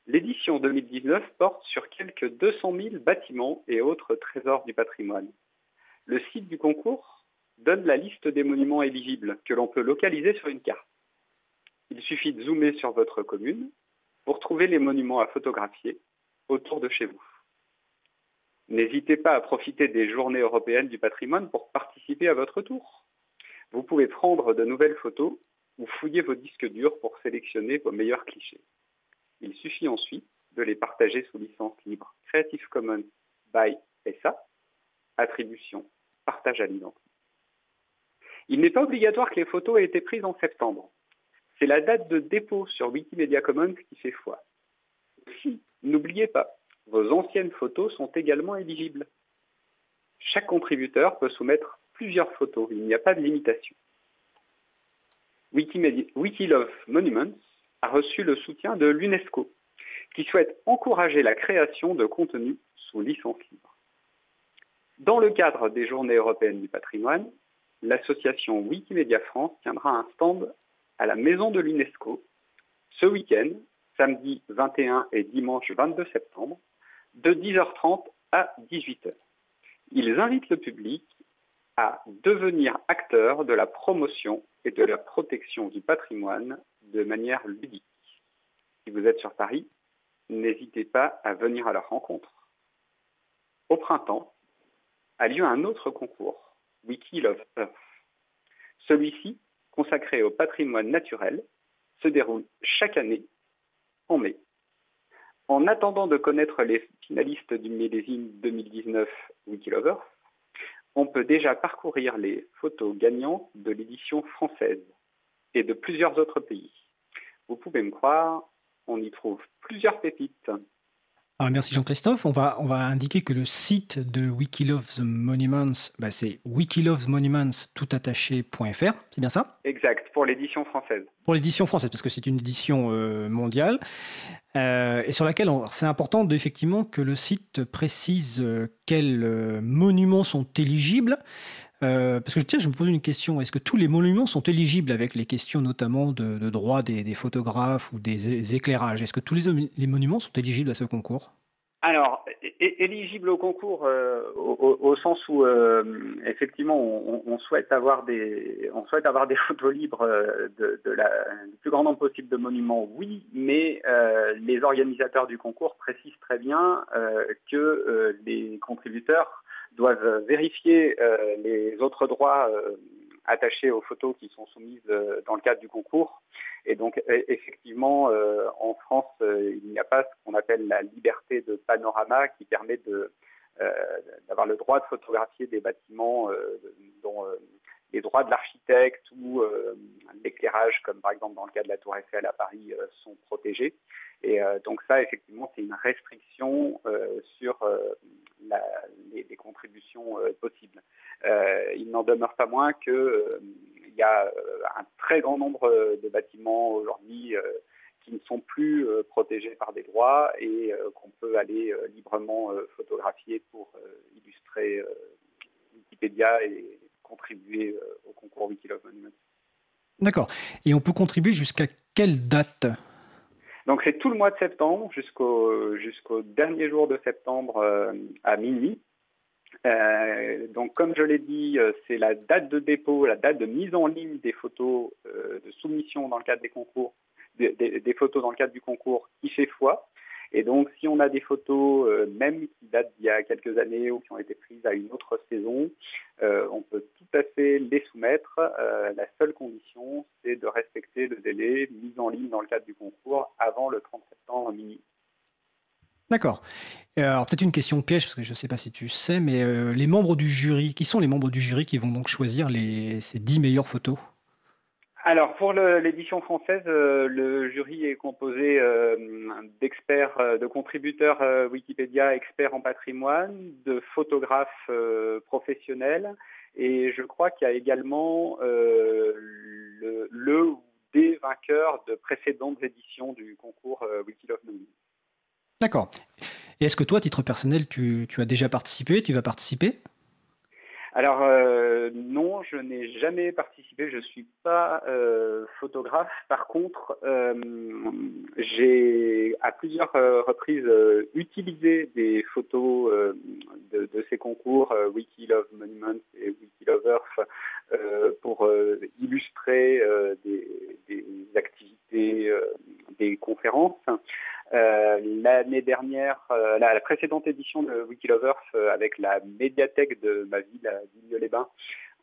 L'édition 2019 porte sur quelques 200 000 bâtiments et autres trésors du patrimoine. Le site du concours donne la liste des monuments éligibles que l'on peut localiser sur une carte. Il suffit de zoomer sur votre commune pour trouver les monuments à photographier autour de chez vous. N'hésitez pas à profiter des journées européennes du patrimoine pour participer à votre tour. Vous pouvez prendre de nouvelles photos ou fouiller vos disques durs pour sélectionner vos meilleurs clichés. Il suffit ensuite de les partager sous licence libre Creative Commons by SA, attribution, partage à l'identique. Il n'est pas obligatoire que les photos aient été prises en septembre. C'est la date de dépôt sur Wikimedia Commons qui fait foi. Si, n'oubliez pas, vos anciennes photos sont également éligibles. Chaque contributeur peut soumettre plusieurs photos, il n'y a pas de limitation. Wikilove Monuments a reçu le soutien de l'UNESCO, qui souhaite encourager la création de contenus sous licence libre. Dans le cadre des Journées européennes du patrimoine, l'association Wikimedia France tiendra un stand à la maison de l'UNESCO ce week-end, samedi 21 et dimanche 22 septembre, de 10h30 à 18h. Ils invitent le public à devenir acteur de la promotion et de la protection du patrimoine de manière ludique. Si vous êtes sur Paris, n'hésitez pas à venir à leur rencontre. Au printemps, a lieu un autre concours, Wiki Love Earth. Celui-ci, consacré au patrimoine naturel, se déroule chaque année en mai. En attendant de connaître les finalistes du millésime 2019 Wiki Love Earth, on peut déjà parcourir les photos gagnantes de l'édition française et de plusieurs autres pays. Vous pouvez me croire, on y trouve plusieurs pépites. Alors merci Jean-Christophe. On va, on va indiquer que le site de Wikilove's Monuments, bah, c'est wikilovesmonuments.toutattaché.fr, c'est bien ça? Exact, pour l'édition française. Pour l'édition française, parce que c'est une édition euh, mondiale, euh, et sur laquelle c'est important effectivement que le site précise euh, quels monuments sont éligibles. Parce que tiens, je me pose une question. Est-ce que tous les monuments sont éligibles avec les questions notamment de, droit des, photographes ou des éclairages? Est-ce que tous les, monuments sont éligibles à ce concours? Alors, éligible au concours euh, au, sens où euh, effectivement on, souhaite avoir des on souhaite avoir des photos libres euh, de, la, du plus grand nombre possible de monuments, oui, mais les organisateurs du concours précisent très bien que les contributeurs doivent vérifier les autres droits attachés aux photos qui sont soumises dans le cadre du concours. Et donc, e, effectivement, euh, en France, euh, il n'y a pas ce qu'on appelle la liberté de panorama qui permet euh, d'avoir le droit de photographier des bâtiments dont les droits de l'architecte ou l'éclairage, comme par exemple dans le cas de la Tour Eiffel à Paris, sont protégés. Et donc ça, effectivement, c'est une restriction sur les, contributions possibles. il n'en demeure pas moins que il y a euh, un très grand nombre euh, de bâtiments aujourd'hui euh, qui ne sont plus protégés par des droits et qu'on peut aller librement photographier pour illustrer Wikipédia et contribuer au concours Wikilove Monuments. D'accord. Et on peut contribuer jusqu'à quelle date? Donc c'est tout le mois de septembre jusqu'au dernier jour de septembre à minuit. Euh, donc, comme je l'ai dit, euh, c'est la date de dépôt, la date de mise en ligne des photos euh, de soumission dans le cadre des concours, des, photos dans le cadre du concours qui fait foi. Et donc, si on a des photos, même qui datent d'il y a quelques années ou qui ont été prises à une autre saison, on peut tout à fait les soumettre. la seule condition, c'est de respecter le délai mise en ligne dans le cadre du concours avant le 30 septembre minuit. D'accord. Euh, alors peut-être une question piège, parce que je ne sais pas si tu sais, mais euh, les membres du jury, qui sont les membres du jury qui vont donc choisir les, ces 10 meilleures photos? Alors pour l'édition française, euh, le jury est composé d'experts, de contributeurs Wikipédia, experts en patrimoine, de photographes professionnels, et je crois qu'il y a également le, ou des vainqueurs de précédentes éditions du concours Wikilove D'accord. Et est-ce que toi, à titre personnel, tu, as déjà participé Tu vas participer? Alors euh, non, je n'ai jamais participé, je ne suis pas euh, photographe. Par contre, euh, j'ai à plusieurs reprises utilisé des photos de, ces concours Wikilove Monuments et Wikilove Earth pour illustrer des, activités, des conférences. Euh, l'année dernière, euh, la, précédente édition de Wikilovers euh, avec la médiathèque de ma ville, à Vigne-les-Bains,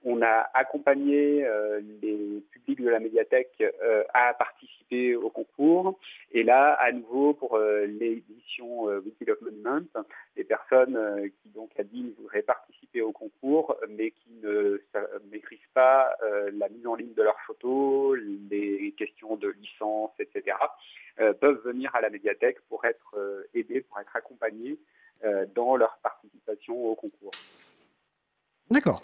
on a accompagné les publics de la médiathèque à participer au concours. Et là, à nouveau, pour l'édition Wikilove Monument, les personnes qui donc à Digne voudraient participer au concours, mais qui ne maîtrisent pas la mise en ligne de leurs photos, les questions de licence, etc., euh, peuvent venir à la médiathèque pour être euh, aidés, pour être accompagnés euh, dans leur participation au concours. D'accord.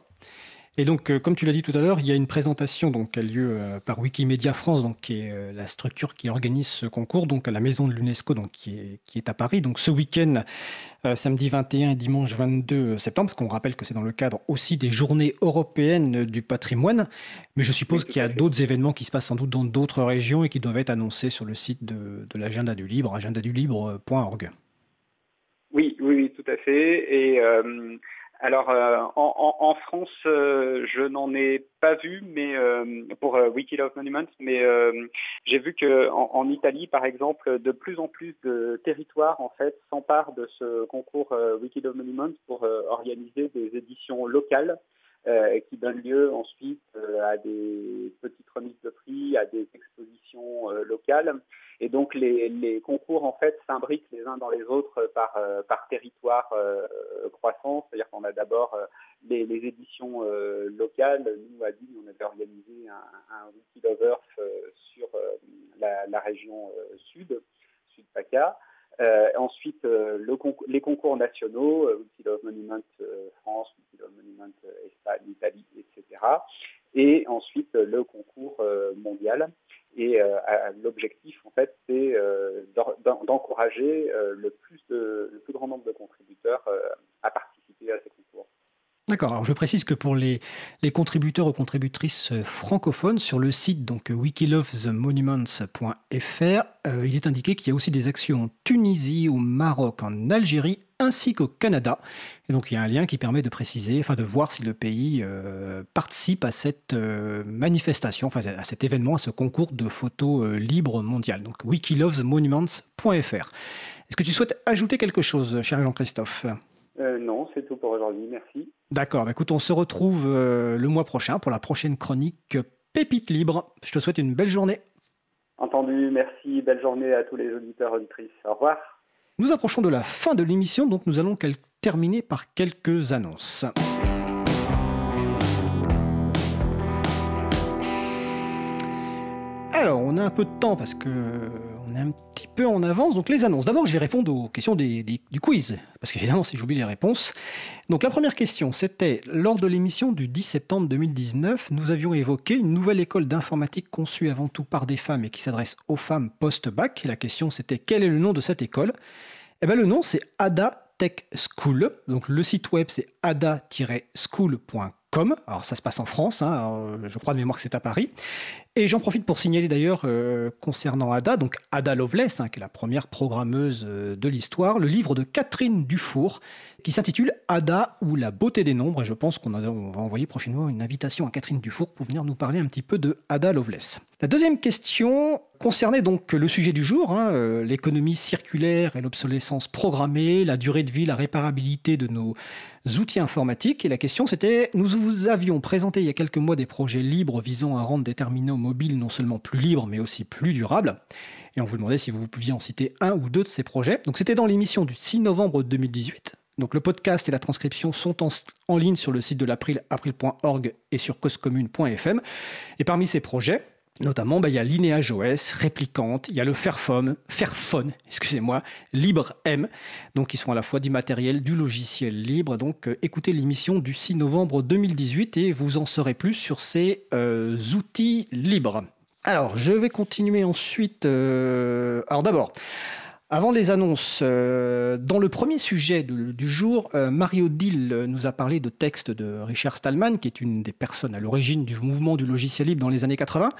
Et donc, comme tu l'as dit tout à l'heure, il y a une présentation donc, qui a lieu par Wikimedia France, donc, qui est la structure qui organise ce concours, donc à la maison de l'UNESCO, donc, qui, est, qui est à Paris. Donc ce week-end, samedi 21 et dimanche 22 septembre, parce qu'on rappelle que c'est dans le cadre aussi des journées européennes du patrimoine. Mais je suppose qu'il y a d'autres événements qui se passent sans doute dans d'autres régions et qui doivent être annoncés sur le site de, de l'agenda du libre, agendadulibre.org. Oui, oui, oui, tout à fait. Et alors euh, en, France, euh, je n'en ai pas vu, mais euh, pour Wikilove Monuments, mais j'ai vu que en, Italie, par exemple, de plus en plus de territoires en fait s'emparent de ce concours Wikilove Monuments pour organiser des éditions locales qui donne lieu ensuite à des petites remises de prix, à des expositions locales. Et donc les, concours en fait s'imbriquent les uns dans les autres par, par territoire croissant, c'est-à-dire qu'on a d'abord les, éditions locales. Nous, à Digne, on avait organisé un, un Wiki sur la, région sud, sud PACA. Euh, ensuite, euh, les concours nationaux, Wiki euh, Love Monument France, Wiki Monument Espagne, Italie, etc. Et ensuite, le concours mondial. Et l'objectif, en fait, c'est d'encourager le, plus le plus grand nombre de contributeurs à participer à ces concours. D'accord. Alors je précise que pour les, contributeurs ou contributrices euh, francophones, sur le site donc wikilovesmonuments.fr, euh, il est indiqué qu'il y a aussi des actions en Tunisie, au Maroc, en Algérie ainsi qu'au Canada. Et donc il y a un lien qui permet de préciser, enfin de voir si le pays euh, participe à cette manifestation, enfin à cet événement, à ce concours de photos libres mondial. Donc wikilovesmonuments.fr. Est-ce que tu souhaites ajouter quelque chose, cher Jean-Christophe? Non, c'est tout pour aujourd'hui. Merci. D'accord, bah, écoute, on se retrouve euh, le mois prochain pour la prochaine chronique Pépite Libre. Je te souhaite une belle journée. Entendu, merci, belle journée à tous les auditeurs et auditrices. Au revoir. Nous approchons de la fin de l'émission, donc nous allons terminer par quelques annonces. Alors, on a un peu de temps parce que un petit peu en avance. Donc les annonces. D'abord, je vais répondre aux questions du quiz, parce qu'évidemment, si j'oublie les réponses. Donc la première question, c'était lors de l'émission du 10 septembre 2019, nous avions évoqué une nouvelle école d'informatique conçue avant tout par des femmes et qui s'adresse aux femmes post-bac. La question, c'était quel est le nom de cette école? Eh bien, le nom, c'est Ada Tech School. Donc le site web, c'est ada-school.com. Alors ça se passe en France, hein, je crois de mémoire que c'est à Paris. Et j'en profite pour signaler d'ailleurs euh, concernant Ada, donc Ada Lovelace, hein, qui est la première programmeuse euh, de l'histoire, le livre de Catherine Dufour, qui s'intitule Ada ou la beauté des nombres. Et je pense qu'on va envoyer prochainement une invitation à Catherine Dufour pour venir nous parler un petit peu de Ada Lovelace. La deuxième question concernait donc le sujet du jour, hein, euh, l'économie circulaire et l'obsolescence programmée, la durée de vie, la réparabilité de nos outils informatiques. Et la question c'était, nous vous avions présenté il y a quelques mois des projets libres visant à rendre des terminaux mobiles non seulement plus libres mais aussi plus durables. Et on vous demandait si vous pouviez en citer un ou deux de ces projets. Donc c'était dans l'émission du 6 novembre 2018. Donc le podcast et la transcription sont en, en ligne sur le site de l'April, april.org et sur causecommune.fm. Et parmi ces projets, Notamment, bah, il y a Lineage OS, Réplicante, il y a le Fairphone, Fairphone, excusez-moi, LibreM, donc qui sont à la fois du matériel, du logiciel libre. Donc euh, écoutez l'émission du 6 novembre 2018 et vous en saurez plus sur ces euh, outils libres. Alors, je vais continuer ensuite. Euh, alors d'abord, avant les annonces, euh, dans le premier sujet du jour, euh, Mario Dill nous a parlé de textes de Richard Stallman, qui est une des personnes à l'origine du mouvement du logiciel libre dans les années 80,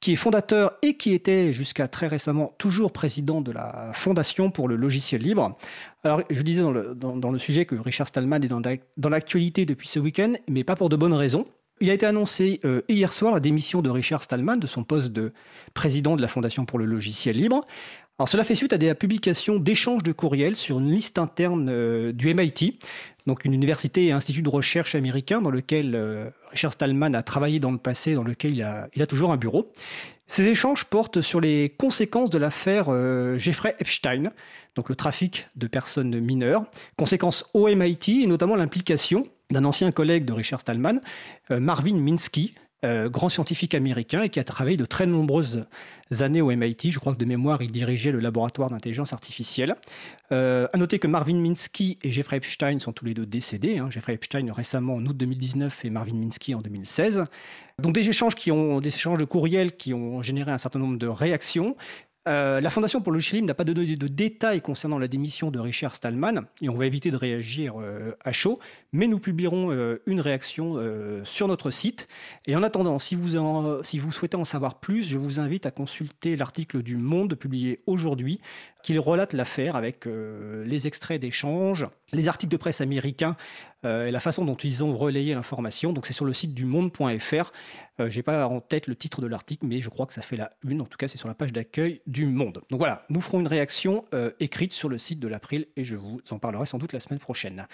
qui est fondateur et qui était jusqu'à très récemment toujours président de la Fondation pour le logiciel libre. Alors, je disais dans le, sujet que Richard Stallman est dans, l'actualité depuis ce week-end, mais pas pour de bonnes raisons. Il a été annoncé euh, hier soir la démission de Richard Stallman de son poste de président de la Fondation pour le logiciel libre. Alors cela fait suite à des publications d'échanges de courriels sur une liste interne euh, du MIT, donc une université et institut de recherche américain dans lequel euh, Richard Stallman a travaillé dans le passé, dans lequel il a, toujours un bureau. Ces échanges portent sur les conséquences de l'affaire euh, Jeffrey Epstein, donc le trafic de personnes mineures, conséquences au MIT et notamment l'implication d'un ancien collègue de Richard Stallman, Marvin Minsky, euh, grand scientifique américain et qui a travaillé de très nombreuses années au MIT. Je crois que de mémoire, il dirigeait le laboratoire d'intelligence artificielle. Euh, à noter que Marvin Minsky et Jeffrey Epstein sont tous les deux décédés. Hein. Jeffrey Epstein récemment en août 2019 et Marvin Minsky en 2016. Donc des échanges, qui ont, des échanges de courriels qui ont généré un certain nombre de réactions. Euh, la Fondation pour le Chilim n'a pas donné de, détails concernant la démission de Richard Stallman et on va éviter de réagir euh, à chaud, mais nous publierons euh, une réaction sur notre site. Et en attendant, si vous, souhaitez en savoir plus, je vous invite à consulter l'article du Monde publié aujourd'hui qui relate l'affaire avec les extraits d'échanges, les articles de presse américains euh, et la façon dont ils ont relayé l'information. Donc c'est sur le site du monde.fr. Euh, J'ai pas en tête le titre de l'article, mais je crois que ça fait la une. En tout cas, c'est sur la page d'accueil du Monde. Donc voilà, nous ferons une réaction euh, écrite sur le site de l'April et je vous en parlerai sans doute la semaine prochaine.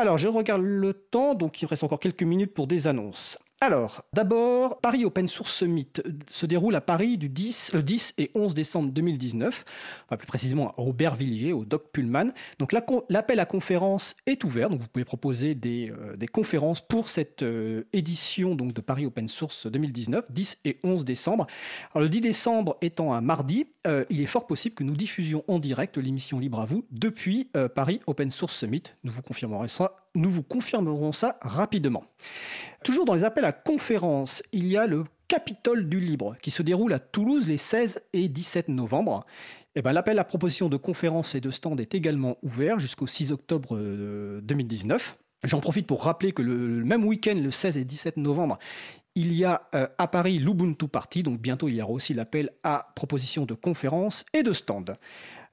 Alors, je regarde le temps, donc il reste encore quelques minutes pour des annonces. Alors, d'abord, Paris Open Source Summit se déroule à Paris du 10, le 10 et 11 décembre 2019, enfin plus précisément à Aubervilliers, au Doc Pullman. Donc l'appel à conférence est ouvert, donc vous pouvez proposer des, euh, conférences pour cette euh, édition de Paris Open Source 2019, 10 et 11 décembre. Alors le 10 décembre étant un mardi, euh, il est fort possible que nous diffusions en direct l'émission Libre à vous depuis Paris Open Source Summit. Nous vous confirmerons ça nous vous confirmerons ça rapidement. Toujours dans les appels à conférences, il y a le Capitole du Libre qui se déroule à Toulouse les 16 et 17 novembre. Et eh ben, L'appel à proposition de conférences et de stands est également ouvert jusqu'au 6 octobre 2019. Euh, J'en profite pour rappeler que le, même week-end, le 16 et 17 novembre, il y a euh, à Paris l'Ubuntu Party, donc bientôt il y aura aussi l'appel à proposition de conférences et de stands.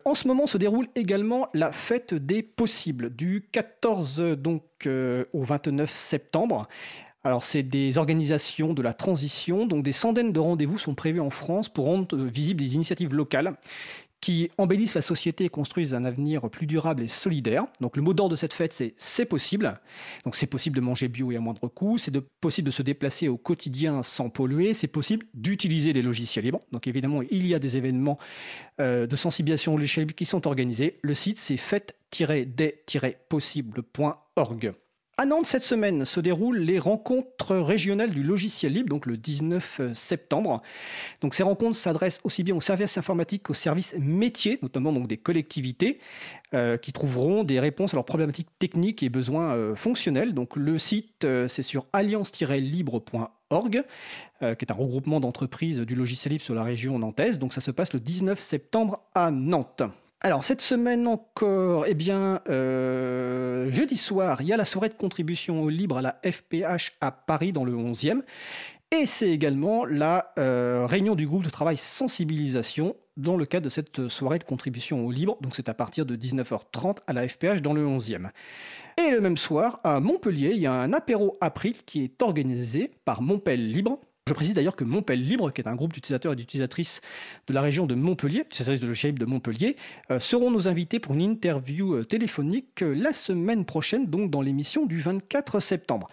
En ce moment se déroule également la fête des possibles du 14 donc euh, au 29 septembre. Alors c'est des organisations de la transition, donc des centaines de rendez-vous sont prévus en France pour rendre euh, visibles des initiatives locales qui embellissent la société et construisent un avenir plus durable et solidaire. Donc le mot d'ordre de cette fête, c'est c'est possible. Donc c'est possible de manger bio et à moindre coût, c'est possible de se déplacer au quotidien sans polluer, c'est possible d'utiliser des logiciels libres. Donc évidemment, il y a des événements euh, de sensibilisation aux logiciels libres qui sont organisés. Le site, c'est fête-des-possible.org. À Nantes, cette semaine se déroulent les rencontres régionales du logiciel libre, donc le 19 euh, septembre. Ces rencontres s'adressent aussi bien aux services informatiques qu'aux services métiers, notamment donc des collectivités, euh, qui trouveront des réponses à leurs problématiques techniques et besoins euh, fonctionnels. Le site, c'est sur alliance-libre.org, qui est un regroupement d'entreprises du logiciel libre sur la région nantaise. Donc ça se passe le 19 septembre à Nantes. Alors cette semaine encore, eh bien, euh, jeudi soir, il y a la soirée de contribution au libre à la FPH à Paris dans le 11e. Et c'est également la euh, réunion du groupe de travail sensibilisation dans le cadre de cette soirée de contribution au libre. Donc c'est à partir de 19h30 à la FPH dans le 11e. Et le même soir, à Montpellier, il y a un apéro April qui est organisé par Montpellier Libre je précise d'ailleurs que Montpellier Libre, qui est un groupe d'utilisateurs et d'utilisatrices de la région de Montpellier, utilisatrices de logiciel de Montpellier, euh, seront nos invités pour une interview euh, téléphonique euh, la semaine prochaine, donc dans l'émission du 24 septembre.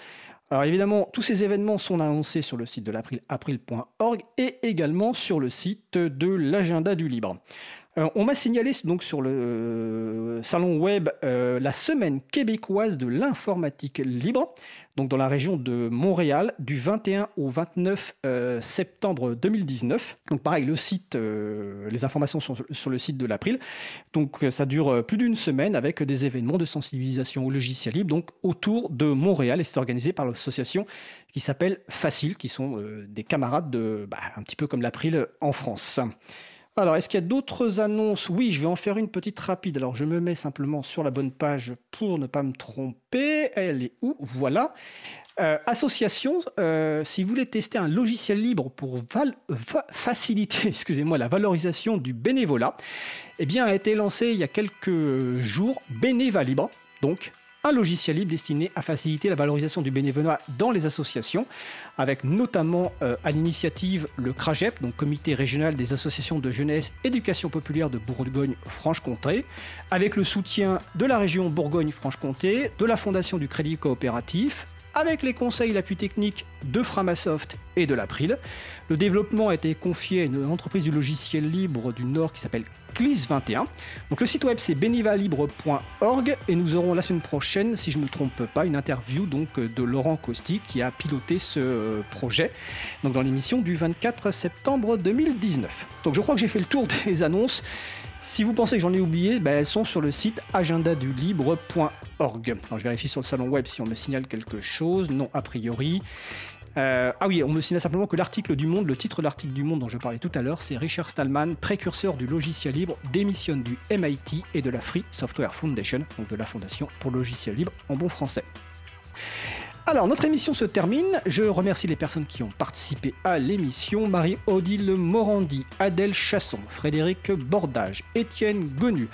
Alors évidemment, tous ces événements sont annoncés sur le site de l'April, april.org et également sur le site de l'agenda du libre. Euh, on m'a signalé donc sur le euh, salon web euh, la semaine québécoise de l'informatique libre, donc dans la région de Montréal, du 21 au 29 septembre 2019. Donc pareil, le site, les informations sont sur le site de l'April. Donc ça dure plus d'une semaine avec des événements de sensibilisation au logiciel libre, donc autour de Montréal, et c'est organisé par l'association qui s'appelle Facile, qui sont des camarades de, bah, un petit peu comme l'April en France. Alors, est-ce qu'il y a d'autres annonces? Oui, je vais en faire une petite rapide. Alors, je me mets simplement sur la bonne page pour ne pas me tromper. Elle est où? Voilà. Euh, association, euh, si vous voulez tester un logiciel libre pour faciliter excusez-moi, la valorisation du bénévolat, eh bien, a été lancé il y a quelques jours Bénéva Libre. Donc, un logiciel libre destiné à faciliter la valorisation du bénévolat dans les associations, avec notamment euh, à l'initiative le CRAGEP, donc Comité régional des associations de jeunesse éducation populaire de Bourgogne-Franche-Comté, avec le soutien de la région Bourgogne-Franche-Comté, de la Fondation du Crédit Coopératif, avec les conseils et l'appui technique de Framasoft et de l'April. Le développement a été confié à une entreprise du logiciel libre du Nord qui s'appelle Clis21. Donc le site web c'est benivalibre.org et nous aurons la semaine prochaine, si je ne me trompe pas, une interview donc de Laurent Costi qui a piloté ce euh, projet donc dans l'émission du 24 septembre 2019. Donc je crois que j'ai fait le tour des annonces. Si vous pensez que j'en ai oublié, ben, elles sont sur le site agendadulibre.org. Je vérifie sur le salon web si on me signale quelque chose. Non, a priori. Euh, ah oui, on me signale simplement que l'article du Monde, le titre de l'article du Monde dont je parlais tout à l'heure, c'est Richard Stallman, précurseur du logiciel libre, démissionne du MIT et de la Free Software Foundation, donc de la Fondation pour le logiciel libre en bon français. Alors, notre émission se termine. Je remercie les personnes qui ont participé à l'émission. Marie-Odile Morandi, Adèle Chasson, Frédéric Bordage, Étienne Gonu,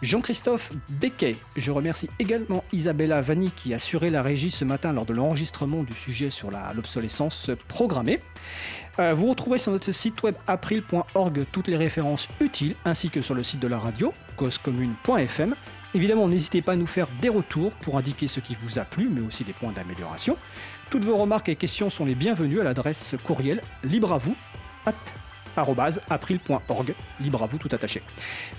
Jean-Christophe Becquet. Je remercie également Isabella Vanni qui a assuré la régie ce matin lors de l'enregistrement du sujet sur l'obsolescence programmée. Euh, vous retrouvez sur notre site web april.org toutes les références utiles ainsi que sur le site de la radio, causecommune.fm Évidemment, n'hésitez pas à nous faire des retours pour indiquer ce qui vous a plu, mais aussi des points d'amélioration. Toutes vos remarques et questions sont les bienvenues à l'adresse courriel libre à vous april.org, libre à vous tout attaché.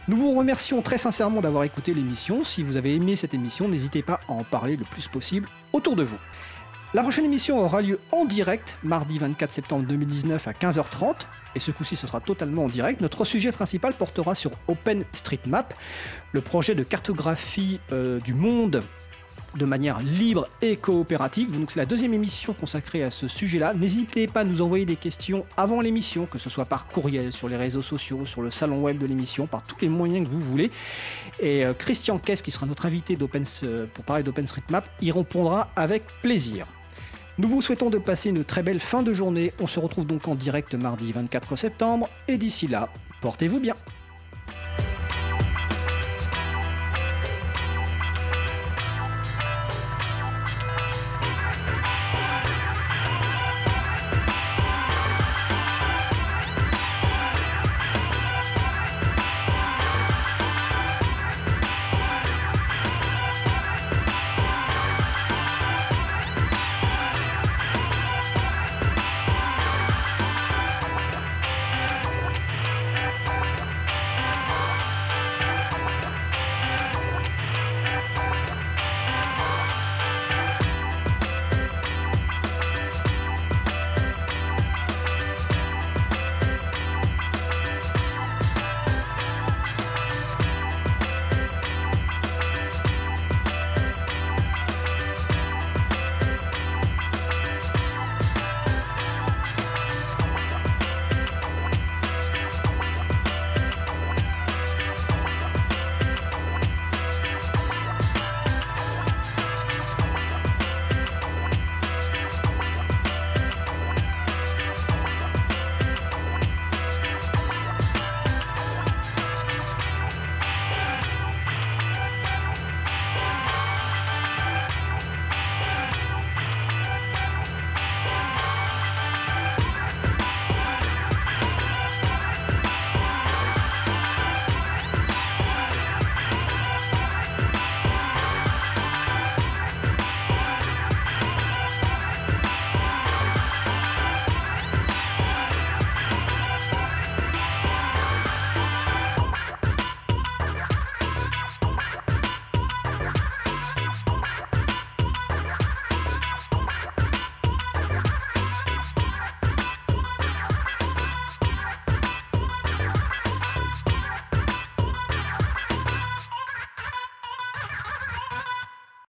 Nous vous remercions très sincèrement d'avoir écouté l'émission. Si vous avez aimé cette émission, n'hésitez pas à en parler le plus possible autour de vous. La prochaine émission aura lieu en direct, mardi 24 septembre 2019 à 15h30, et ce coup-ci ce sera totalement en direct. Notre sujet principal portera sur OpenStreetMap, le projet de cartographie euh, du monde de manière libre et coopérative. Donc c'est la deuxième émission consacrée à ce sujet-là. N'hésitez pas à nous envoyer des questions avant l'émission, que ce soit par courriel, sur les réseaux sociaux, sur le salon web de l'émission, par tous les moyens que vous voulez. Et euh, Christian Kess, qui sera notre invité euh, pour parler d'OpenStreetMap, y répondra avec plaisir. Nous vous souhaitons de passer une très belle fin de journée. On se retrouve donc en direct mardi 24 septembre. Et d'ici là, portez-vous bien.